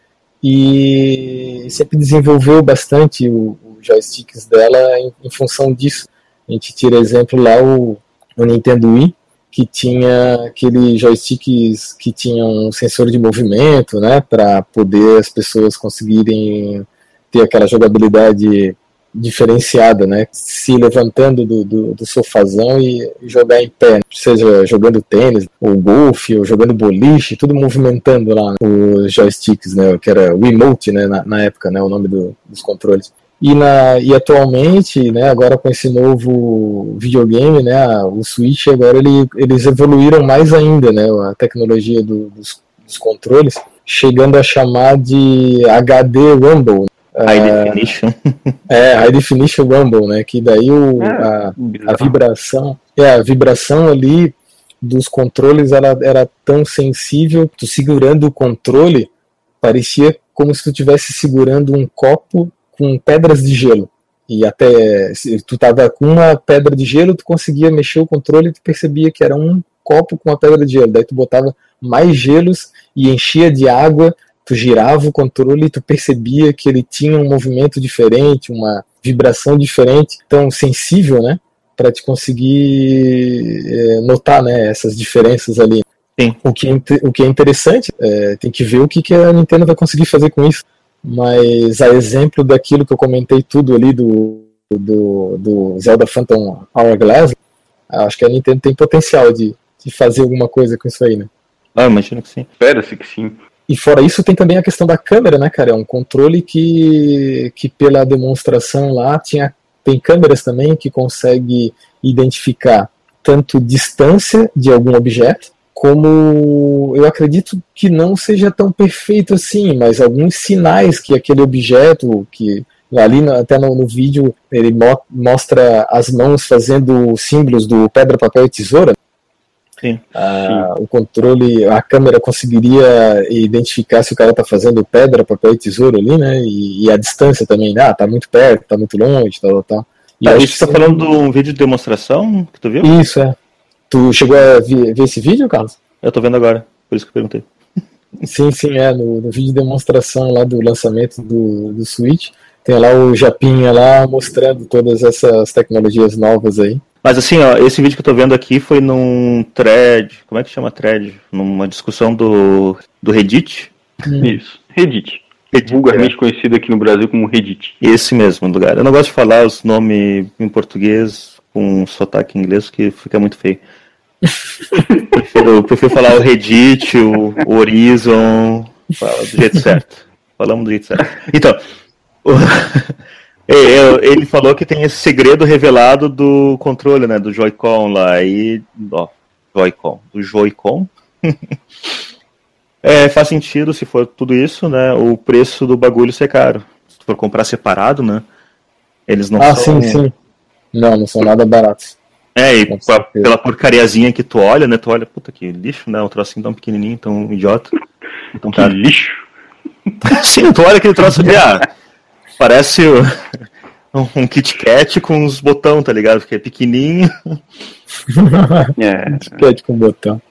E sempre desenvolveu bastante os joysticks dela em, em função disso. A gente tira exemplo lá o, o Nintendo Wii, que tinha aqueles joysticks que tinham um sensor de movimento, né, para poder as pessoas conseguirem ter aquela jogabilidade diferenciada, né, se levantando do, do, do sofazão e jogar em pé, seja jogando tênis, ou golfe, ou jogando boliche, tudo movimentando lá os joysticks, né, que era Wiimote, né, na, na época, né, o nome do, dos controles. E, na, e atualmente, né, agora com esse novo videogame, né, o Switch agora ele, eles evoluíram mais ainda, né, a tecnologia do, dos, dos, controles, chegando a chamar de HD Rumble. High uh, Definition. É, High Definition Rumble, né, que daí o, é, a, a vibração, é, a vibração ali dos controles ela era tão sensível, tu segurando o controle parecia como se tu estivesse segurando um copo com pedras de gelo. E até se tu tava com uma pedra de gelo, tu conseguia mexer o controle e tu percebia que era um copo com uma pedra de gelo. Daí tu botava mais gelos e enchia de água, tu girava o controle e tu percebia que ele tinha um movimento diferente, uma vibração diferente, tão sensível, né? Para te conseguir é, notar né, essas diferenças ali. Sim. O que, é, o que é interessante, é, tem que ver o que, que a Nintendo vai conseguir fazer com isso Mas a exemplo daquilo que eu comentei tudo ali do, do, do Zelda Phantom Hourglass, acho que a Nintendo tem potencial de, de fazer alguma coisa com isso aí, né? Ah, imagino que sim. Espera-se que sim. E fora isso, tem também a questão da câmera, né, cara? É um controle que, que pela demonstração lá, tinha, tem câmeras também que consegue identificar tanto distância de algum objeto, como eu acredito que não seja tão perfeito assim, mas alguns sinais que aquele objeto, que ali até no, no vídeo ele mo mostra as mãos fazendo símbolos do pedra, papel e tesoura, Sim. Ah, o controle, a câmera conseguiria identificar se o cara tá fazendo pedra, papel e tesouro ali, né? E, e a distância também, né? ah, tá muito perto, tá muito longe, tal, tal. E tá, você tá falando de um vídeo de demonstração que tu viu? Isso, é. Tu chegou a ver, ver esse vídeo, Carlos? Eu tô vendo agora, por isso que eu perguntei. Sim, sim, é. No, no vídeo de demonstração lá do lançamento do, do Switch, tem lá o Japinha lá mostrando todas essas tecnologias novas aí. Mas assim, ó, esse vídeo que eu tô vendo aqui foi num thread, como é que chama thread? Numa discussão do, do Reddit. Hum. Isso, Reddit. Reddit vulgarmente é. conhecido aqui no Brasil como Reddit. Esse mesmo lugar. Eu não gosto de falar os nomes em português com sotaque inglês, que fica muito feio. Prefiro, prefiro falar o Reddit, o, o Horizon, fala do jeito certo. Falamos do jeito certo. Então, o, ele falou que tem esse segredo revelado do controle, né? Do Joy-Con lá. E, ó, Joy-Con. Do Joy-Con. é, faz sentido se for tudo isso, né? O preço do bagulho ser caro. Se for comprar separado, né? Eles não ah, são. sim, sim. Não, não são nada baratos. É, e a, pela porcariazinha que tu olha, né? Tu olha, puta que lixo, né? Um trocinho tão pequenininho, tão idiota. Então, que cara... lixo. sim, tu olha aquele troço de ah, Parece um, um Kit Kat com os botão, tá ligado? Porque é pequenininho. é. Kit Kat com botão.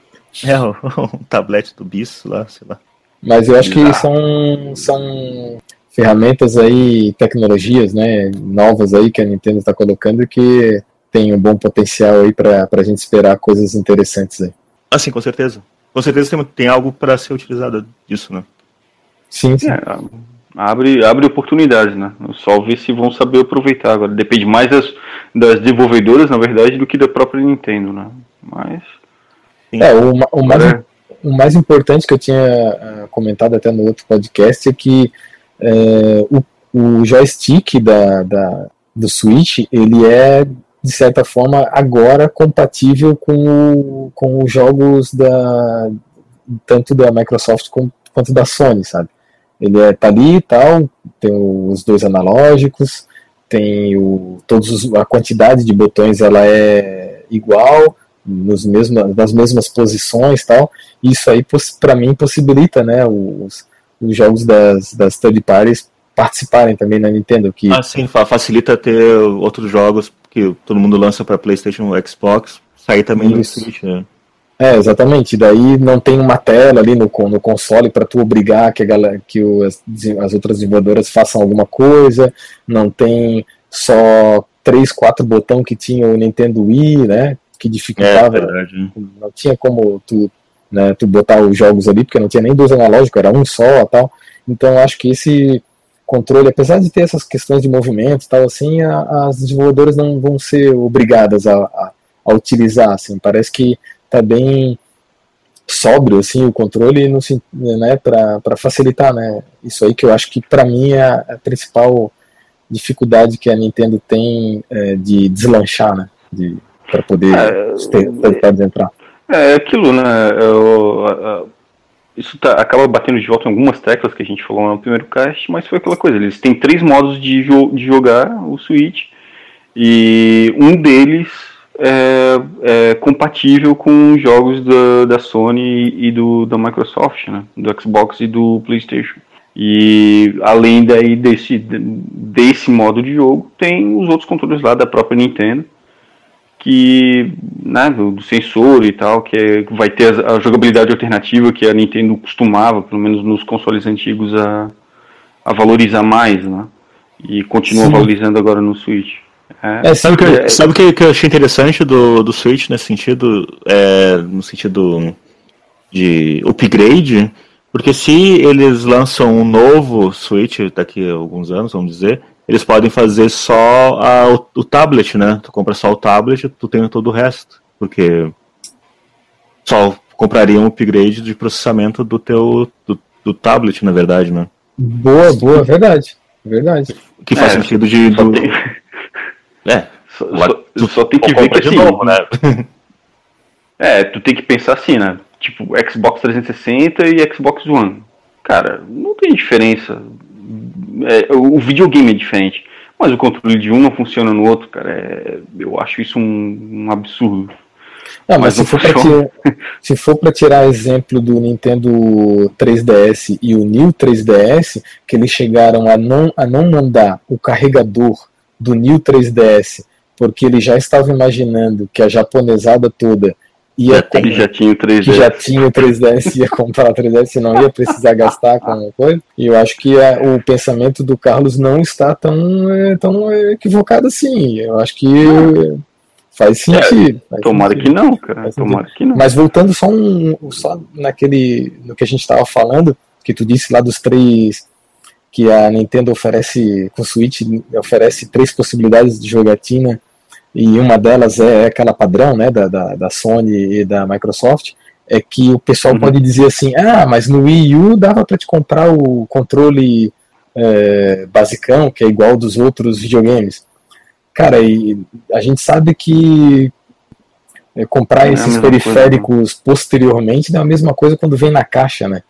É, um, um tablete do bicho lá, sei lá. Mas eu acho que são, são ferramentas aí, tecnologias, né, novas aí que a Nintendo está colocando que tem um bom potencial aí para a gente esperar coisas interessantes aí. Ah, sim, com certeza. Com certeza tem, tem algo para ser utilizado disso, né? Sim, sim. É, abre, abre oportunidades, né? Só ver se vão saber aproveitar agora. Depende mais das, das desenvolvedoras, na verdade, do que da própria Nintendo, né? Mas. É, o, o, mais, o mais importante que eu tinha uh, comentado até no outro podcast é que uh, o, o joystick da, da, do Switch, ele é, de certa forma, agora compatível com, com os jogos da tanto da Microsoft quanto da Sony, sabe? Ele é, tá ali e tal, tem os dois analógicos, tem o, todos os, a quantidade de botões ela é igual, nos mesmos, nas mesmas posições tal. Isso aí, para mim, possibilita né, os, os jogos das, das third parties participarem também na Nintendo. Que... Ah, sim, facilita ter outros jogos que todo mundo lança para PlayStation ou Xbox, sair também no Switch, né? É, exatamente. Daí não tem uma tela ali no, no console para tu obrigar que, a galera, que as, as outras desenvolvedoras façam alguma coisa. Não tem só três, quatro botões que tinha o Nintendo Wii, né? Que dificultava. É, não tinha como tu, né, tu botar os jogos ali, porque não tinha nem dois analógicos, era um só tal. Então acho que esse controle, apesar de ter essas questões de movimento e tal, assim, a, as desenvolvedoras não vão ser obrigadas a, a, a utilizar, assim. Parece que tá bem sóbrio assim o controle no, né, para facilitar né isso aí que eu acho que para mim é a, principal dificuldade que a Nintendo tem é, de deslanchar né de para poder é, entrar é aquilo né eu, isso tá, acaba batendo de volta em algumas teclas que a gente falou no primeiro cast mas foi aquela coisa eles têm três modos de, jo de jogar o Switch e um deles é, é compatível com jogos da, da Sony e do, da Microsoft, né? do Xbox e do PlayStation. E além daí desse, desse modo de jogo, tem os outros controles lá da própria Nintendo, que né, do, do sensor e tal, que é, vai ter a, a, jogabilidade alternativa que a Nintendo costumava, pelo menos nos consoles antigos, a, a valorizar mais, né? E continua Sim. valorizando agora no Switch. É, sabe o que, é, sabe que, que eu achei interessante do, do Switch nesse sentido? É, no sentido de upgrade? Porque se eles lançam um novo Switch daqui a alguns anos, vamos dizer, eles podem fazer só a, o, o, tablet, né? Tu compra só o tablet, tu tem todo o resto. Porque só compraria um upgrade de processamento do teu do, do tablet, na verdade, né? Boa, boa, verdade. Verdade. Que faz é, sentido de. Do... Tem... É. Só, só, só tem que ver que assim, novo, né? é, tu tem que pensar assim, né? Tipo, Xbox 360 e Xbox One. Cara, não tem diferença. É, o videogame é diferente. Mas o controle de um não funciona no outro, cara. É, eu acho isso um, um absurdo. Não, mas, mas se, for tirar, se, for para tirar exemplo do Nintendo 3DS e o New 3DS, que eles chegaram a não, a não mandar o carregador do New 3DS, porque eles já estavam imaginando que a japonesada toda ia com, já tinha o 3DS. Que já tinha o 3DS ia comprar o 3DS e não ia precisar gastar com coisa. E eu acho que a, o pensamento do Carlos não está tão, é, tão equivocado assim. Eu acho que faz sentido. É, faz tomara sentido. que não, cara. tomara que não. Mas voltando só, um, só naquele no que a gente estava falando, que tu disse lá dos três que a Nintendo oferece com o Switch oferece três possibilidades de jogatina e uma delas é aquela padrão né, da, da, da Sony e da Microsoft, é que o pessoal uhum. pode dizer assim, ah, mas no Wii U dava para te comprar o controle é, basicão, que é igual dos outros videogames. Cara, e a gente sabe que é, comprar é esses periféricos coisa, posteriormente é a mesma coisa quando vem na caixa, né?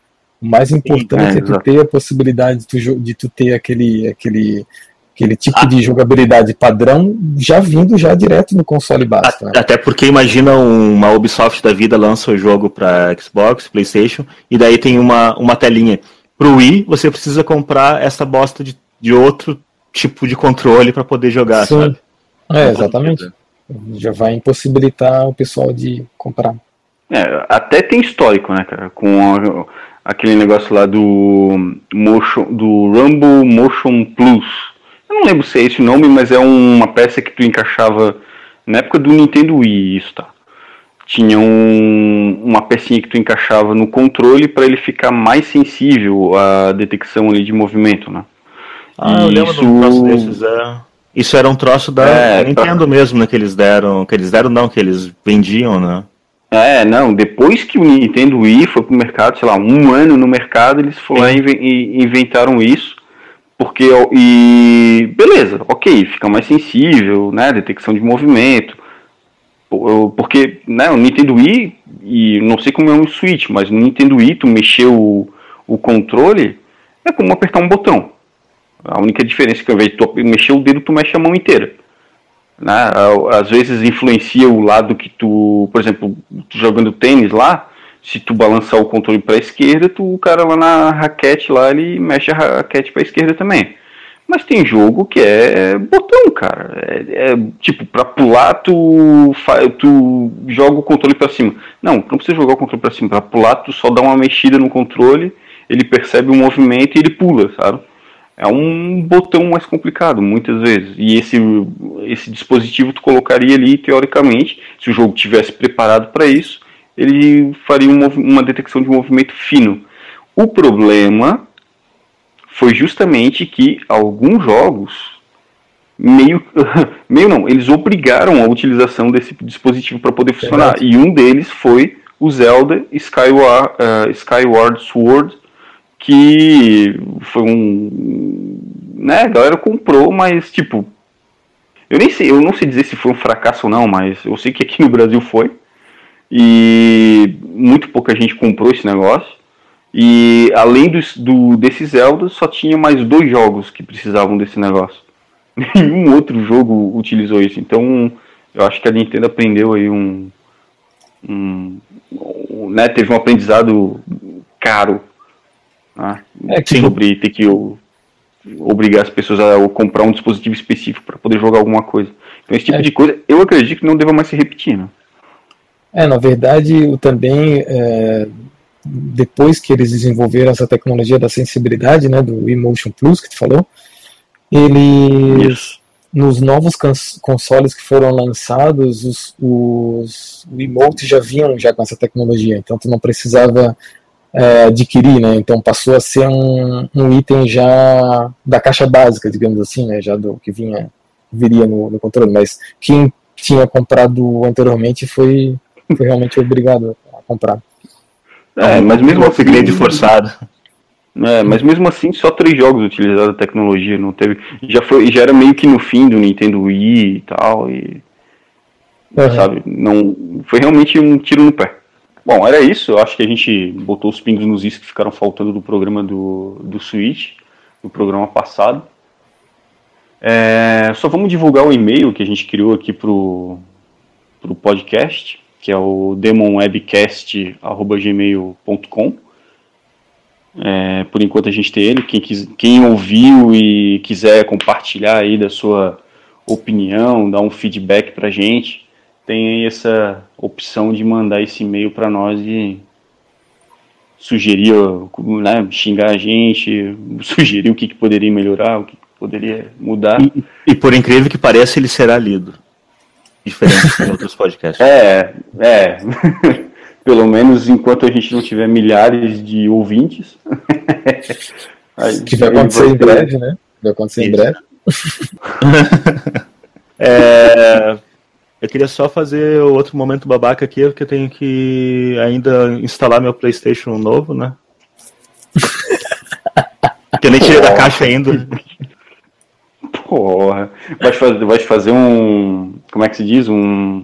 O mais importante é, é tu ter a possibilidade de tu, de tu ter aquele, aquele aquele tipo ah. de jogabilidade padrão já vindo já direto no console básico. Né? Até porque imagina uma Ubisoft da vida lança o jogo para Xbox, PlayStation e daí tem uma, uma telinha. Pro Wii você precisa comprar essa bosta de, de outro tipo de controle para poder jogar, Sim. sabe? É, exatamente. Já vai impossibilitar o pessoal de comprar. É, até tem histórico, né, cara? Com a, aquele negócio lá do Motion, do Rumble Motion Plus eu não lembro se é esse o nome, mas é uma peça que tu encaixava na época do Nintendo Wii, isso tá. Tinha um, uma pecinha que tu encaixava no controle para ele ficar mais sensível à detecção ali de movimento, né? Ah, eu lembro isso... um troço desses, é. Isso era um troço da é, Nintendo tá... mesmo, né? Que eles deram. Que eles deram não, que eles vendiam, né? É, não, depois que o Nintendo Wii foi pro mercado, sei lá, um ano no mercado, eles foram lá e inventaram isso. Porque, e beleza, ok, fica mais sensível, né, detecção de movimento, porque, né, o Nintendo Wii, e não sei como é um Switch, mas no Nintendo Wii tu mexer o, o controle é como apertar um botão. A única diferença é que ao invés de tu mexer o dedo, tu mexe a mão inteira. Né? Às vezes influencia o lado que tu, por exemplo, tu jogando tênis lá, se tu balançar o controle para a esquerda, tu, o cara lá na raquete lá, ele mexe a raquete para a esquerda também. Mas tem jogo que é botão, cara. É, é tipo, para pular, tu, tu joga o controle para cima. Não, não precisa jogar o controle para cima. Para pular, tu só dá uma mexida no controle, ele percebe o movimento e ele pula, sabe? É um botão mais complicado, muitas vezes. E esse, esse dispositivo tu colocaria ali, teoricamente, se o jogo tivesse preparado para isso, ele faria um, uma detecção de movimento fino. O problema foi justamente que alguns jogos meio meio não, eles obrigaram a utilização desse dispositivo para poder funcionar. E um deles foi o Zelda Skyward, uh, Skyward Sword, que foi um, né, a galera comprou, mas tipo, eu nem sei, eu não sei dizer se foi um fracasso ou não, mas eu sei que aqui no Brasil foi. E muito pouca gente comprou esse negócio. E além do, do desse Zelda, só tinha mais dois jogos que precisavam desse negócio. Nenhum outro jogo utilizou isso. Então eu acho que a Nintendo aprendeu aí um. um, um né, teve um aprendizado caro né, é sobre ter que obrigar as pessoas a comprar um dispositivo específico para poder jogar alguma coisa. Então esse tipo é. de coisa eu acredito que não deva mais se repetir. Né? É, na verdade, o também é, depois que eles desenvolveram essa tecnologia da sensibilidade, né, do Emotion Plus que tu falou, eles nos novos consoles que foram lançados, os, os emotes já vinham já com essa tecnologia, então tu não precisava é, adquirir, né? Então passou a ser um, um item já da caixa básica, digamos assim, né? Já do que vinha viria no, no controle, mas quem tinha comprado anteriormente foi, foi realmente obrigado a comprar. É, mas mesmo assim, upgrade forçado. É, mas mesmo assim, só três jogos utilizaram a tecnologia, não teve. Já foi, já era meio que no fim do Nintendo Wii e tal, e uhum. sabe, não foi realmente um tiro no pé. Bom, era isso. Eu acho que a gente botou os pingos nos is que ficaram faltando do programa do, do Switch, do programa passado. É, só vamos divulgar o e-mail que a gente criou aqui pro, pro podcast, que é o demonwebcast.gmail.com. É, por enquanto a gente tem ele. Quem, quis, quem ouviu e quiser compartilhar aí da sua opinião, dar um feedback pra gente, tem aí essa opção de mandar esse e-mail para nós e sugerir, né, xingar a gente, sugerir o que, que poderia melhorar, o que poderia mudar. E, e, por incrível que pareça, ele será lido. Diferente de outros podcasts. É, é. Pelo menos enquanto a gente não tiver milhares de ouvintes. que vai acontecer vai em breve, né? Vai acontecer Isso. em breve. é, eu queria só fazer outro momento babaca aqui, porque eu tenho que ainda instalar meu PlayStation novo, né? que eu nem tirei da caixa ainda. Porra. Vai fazer, vai fazer um. Como é que se diz? Um.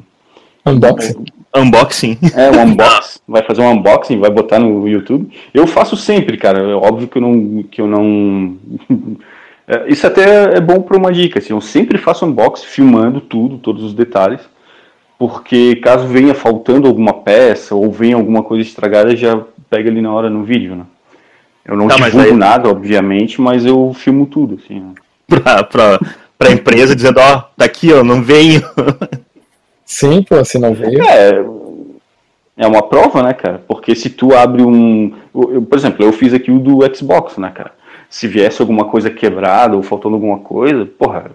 Unboxing. Unboxing. É, um unboxing. Vai fazer um unboxing, vai botar no YouTube. Eu faço sempre, cara. É óbvio que eu não. Que eu não... É, isso até é bom para uma dica. Assim, eu sempre faço unboxing, filmando tudo, todos os detalhes. Porque caso venha faltando alguma peça ou venha alguma coisa estragada, já pega ali na hora no vídeo, né? Eu não tá, divulgo aí... nada, obviamente, mas eu filmo tudo, assim. Né? pra, pra, pra empresa dizendo, ó, oh, tá aqui, ó, não venho. Sim, pô, se não veio. É, é uma prova, né, cara? Porque se tu abre um. Eu, por exemplo, eu fiz aqui o do Xbox, né, cara? Se viesse alguma coisa quebrada ou faltando alguma coisa, porra.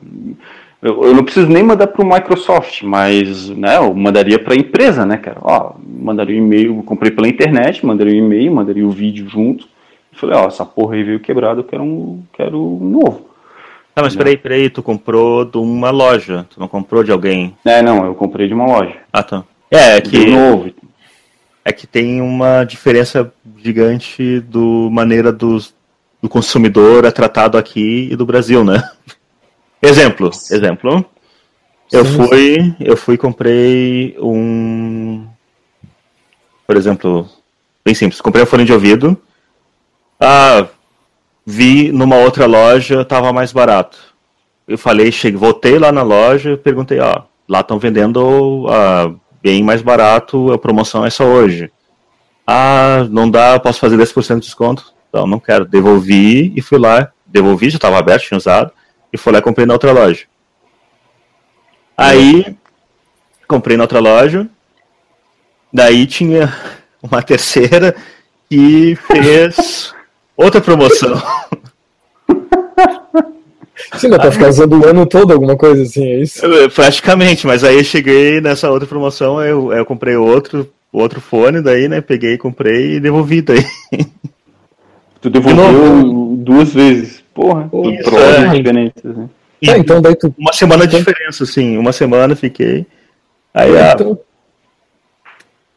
Eu, eu não preciso nem mandar para o Microsoft, mas né, eu mandaria para a empresa, né, cara? Ó, mandaria um e-mail, comprei pela internet, mandaria um e-mail, mandaria o um vídeo junto. falei, ó, essa porra aí veio quebrada, eu quero um, quero um novo. Ah, mas peraí, peraí, tu comprou de uma loja, tu não comprou de alguém? É, não, eu comprei de uma loja. Ah, tá. É, é que. novo. É que tem uma diferença gigante do maneira dos, do consumidor é tratado aqui e do Brasil, né? Exemplo, exemplo. Eu fui, eu fui comprei um, por exemplo, bem simples, comprei um fone de ouvido. Ah, vi numa outra loja, tava mais barato. Eu falei, cheguei, voltei lá na loja, perguntei, ó, lá estão vendendo uh, bem mais barato, a promoção é só hoje. Ah, não dá, posso fazer 10% de desconto? Então, não quero. Devolvi e fui lá, devolvi, já estava aberto, tinha usado, e fui lá e comprei na outra loja. Aí, comprei na outra loja, daí tinha uma terceira que fez Outra promoção. Sim, dá pra ficar usando o ano todo, alguma coisa assim, é isso? Praticamente, mas aí eu cheguei nessa outra promoção, eu, eu comprei outro, outro fone, daí, né, peguei, comprei e devolvi daí. Tu devolveu de duas vezes, porra, isso, é. diferentes, né? É, então daí tu... Uma semana de diferença, assim, uma semana fiquei, aí é, então...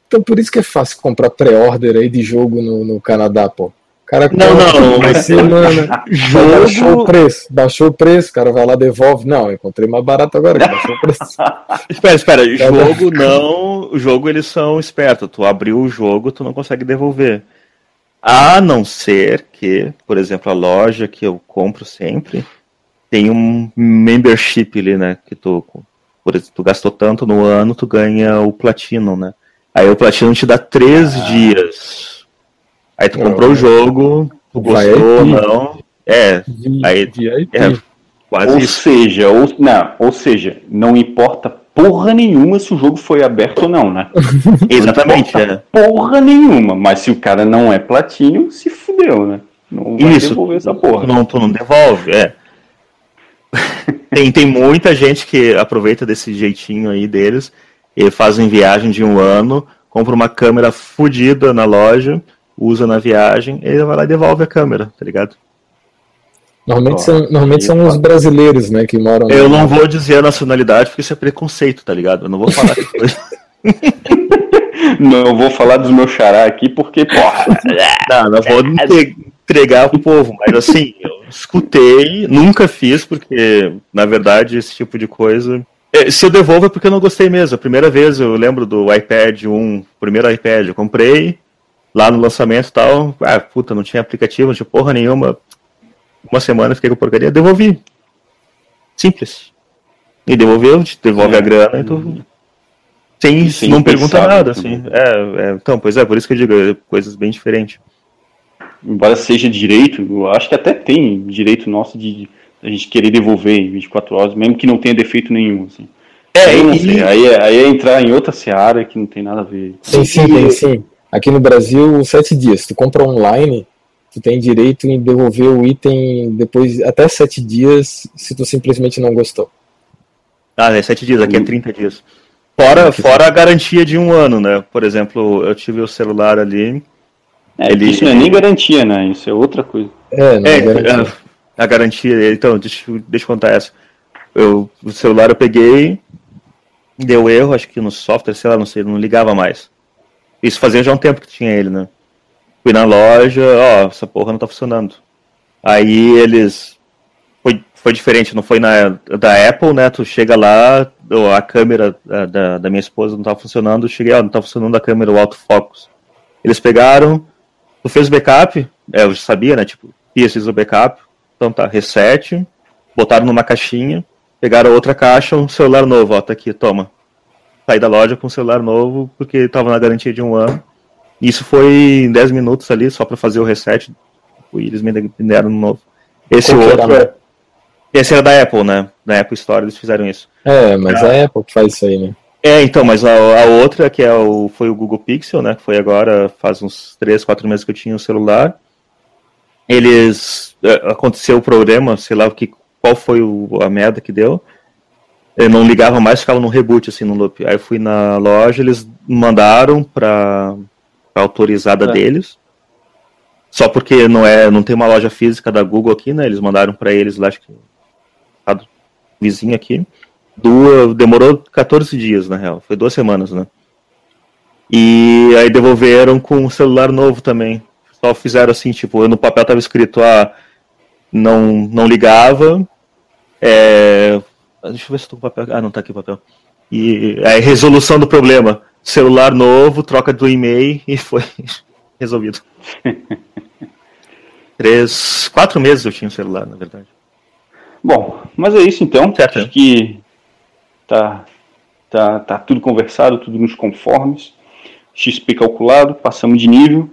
Então por isso que é fácil comprar pré-order aí de jogo no, no Canadá, pô cara não, não, uma semana, jogo... baixou o preço, baixou o preço, o cara vai lá, devolve. Não, encontrei mais barato agora, baixou o preço. espera, espera, jogo não, o jogo eles são espertos, tu abriu o jogo, tu não consegue devolver. A não ser que, por exemplo, a loja que eu compro sempre tem um membership ali, né, que tu, por exemplo, tu gastou tanto no ano, tu ganha o Platinum, né? Aí o Platinum te dá três ah. dias Aí tu comprou o jogo, tu gostou ou não. É, aí é quase ou isso. seja, ou, não, ou seja, não importa porra nenhuma se o jogo foi aberto ou não, né? Exatamente, é. Porra nenhuma, mas se o cara não é platinho, se fudeu, né? Não vai isso, devolver essa porra. Não, tu não devolve, é. tem, tem muita gente que aproveita desse jeitinho aí deles e fazem viagem de um ano, compra uma câmera fodida na loja, usa na viagem, ele vai lá e devolve a câmera, tá ligado? Normalmente são, normalmente são os brasileiros, né, que moram. Eu não vou dizer a nacionalidade porque isso é preconceito, tá ligado? Eu não vou falar que foi. Não vou falar dos meus xará aqui porque, porra. não, não vou entregar pro povo, mas assim, eu escutei, nunca fiz, porque, na verdade, esse tipo de coisa. É, se eu devolvo é porque eu não gostei mesmo. A primeira vez eu lembro do iPad 1, primeiro iPad, eu comprei lá no lançamento e tal. Ah, puta, não tinha aplicativo, não tinha porra nenhuma. Uma semana fiquei com porcaria, devolvi. Simples. E devolveu, devolve é. a grana e tu sem, sem não pergunta nada, assim. É, é, então, pois é, por isso que eu digo, é coisas bem diferentes. Embora seja direito, eu acho que até tem direito nosso de a gente querer devolver em 24 horas, mesmo que não tenha defeito nenhum, assim. É, aí, sei, aí, é, aí é entrar em outra seara que não tem nada a ver. Sim, sim, tem sim. Aqui no Brasil, sete dias. Tu compra online, tu tem direito em devolver o item depois até sete dias, se tu simplesmente não gostou. Ah, é sete dias, aqui é 30 dias. Fora, fora a garantia de um ano, né? Por exemplo, eu tive o celular ali. É, ele... Isso não é nem garantia, né? Isso é outra coisa. É, não é, é garantia. A, a garantia, então, deixa, deixa eu contar essa. Eu, o celular eu peguei, deu erro, acho que no software, sei lá, não sei, não ligava mais. Isso fazia já um tempo que tinha ele, né? Fui na loja, ó, essa porra não tá funcionando. Aí eles foi diferente, não foi na da Apple, né? Tu chega lá, a câmera da, da minha esposa não tava funcionando, eu cheguei, ó, não tá funcionando a câmera, o autofocus. Eles pegaram, tu fez o backup, é, eu já sabia, né? Tipo, ia fiz o backup, então tá, reset, botaram numa caixinha, pegaram outra caixa, um celular novo, ó, tá aqui, toma. Saí da loja com um celular novo, porque tava na garantia de um ano. Isso foi em 10 minutos ali, só para fazer o reset, e eles me deram um novo. Esse Qual outro é, esse era da Apple, né? Da Apple Store eles fizeram isso. É, mas ah. a Apple que faz isso aí, né? É, então, mas a, a, outra, que é o, foi o Google Pixel, né? Que foi agora, faz uns 3, 4 meses que eu tinha o celular. Eles. É, aconteceu o problema, sei lá o que, qual foi o, a merda que deu. Eu não ligava mais, ficava no reboot, assim, no loop. Aí eu fui na loja, eles mandaram pra, pra autorizada é. deles. Só porque não é, não tem uma loja física da Google aqui, né? Eles mandaram para eles lá, acho que vizinho aqui. Duas, demorou 14 dias, na real. Foi duas semanas, né? E aí devolveram com um celular novo também. Só fizeram assim, tipo, no papel tava escrito, ah, não, não ligava. É... Deixa eu ver se tô com papel. Ah, não tá aqui o papel. E aí, resolução do problema. Celular novo, troca do e-mail e foi resolvido. Três, quatro meses eu tinha o celular, na verdade. Bom, mas é isso então. Certo. Acho que tá, tá, tá tudo conversado, tudo nos conformes. XP calculado, passamos de nível.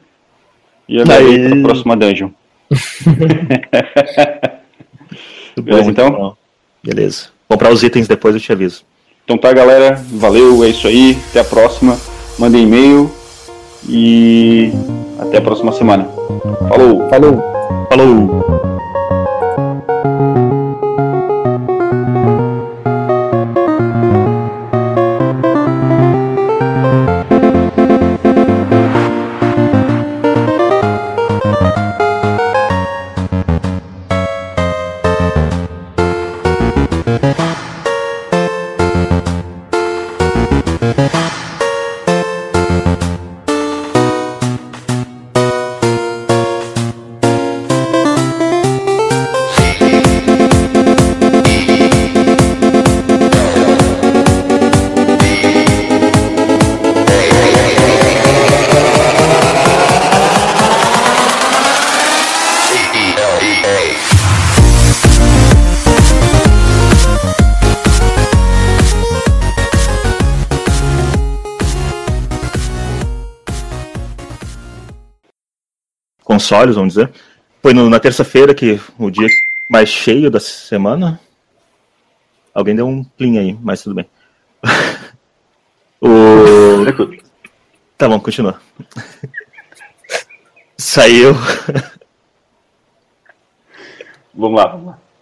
E agora Aí... para a próxima dungeon. Beleza, então? Beleza. Comprar os itens depois eu te aviso. Então tá, galera. Valeu, é isso aí. Até a próxima. Mandem e-mail. E até a próxima semana. Falou. Falou. Falou. Consoles, vamos dizer. Foi no, na terça-feira, que o dia mais cheio da semana. Alguém deu um plim aí, mas tudo bem. o... Tá bom, continua. Saiu. Vamos lá, vamos lá.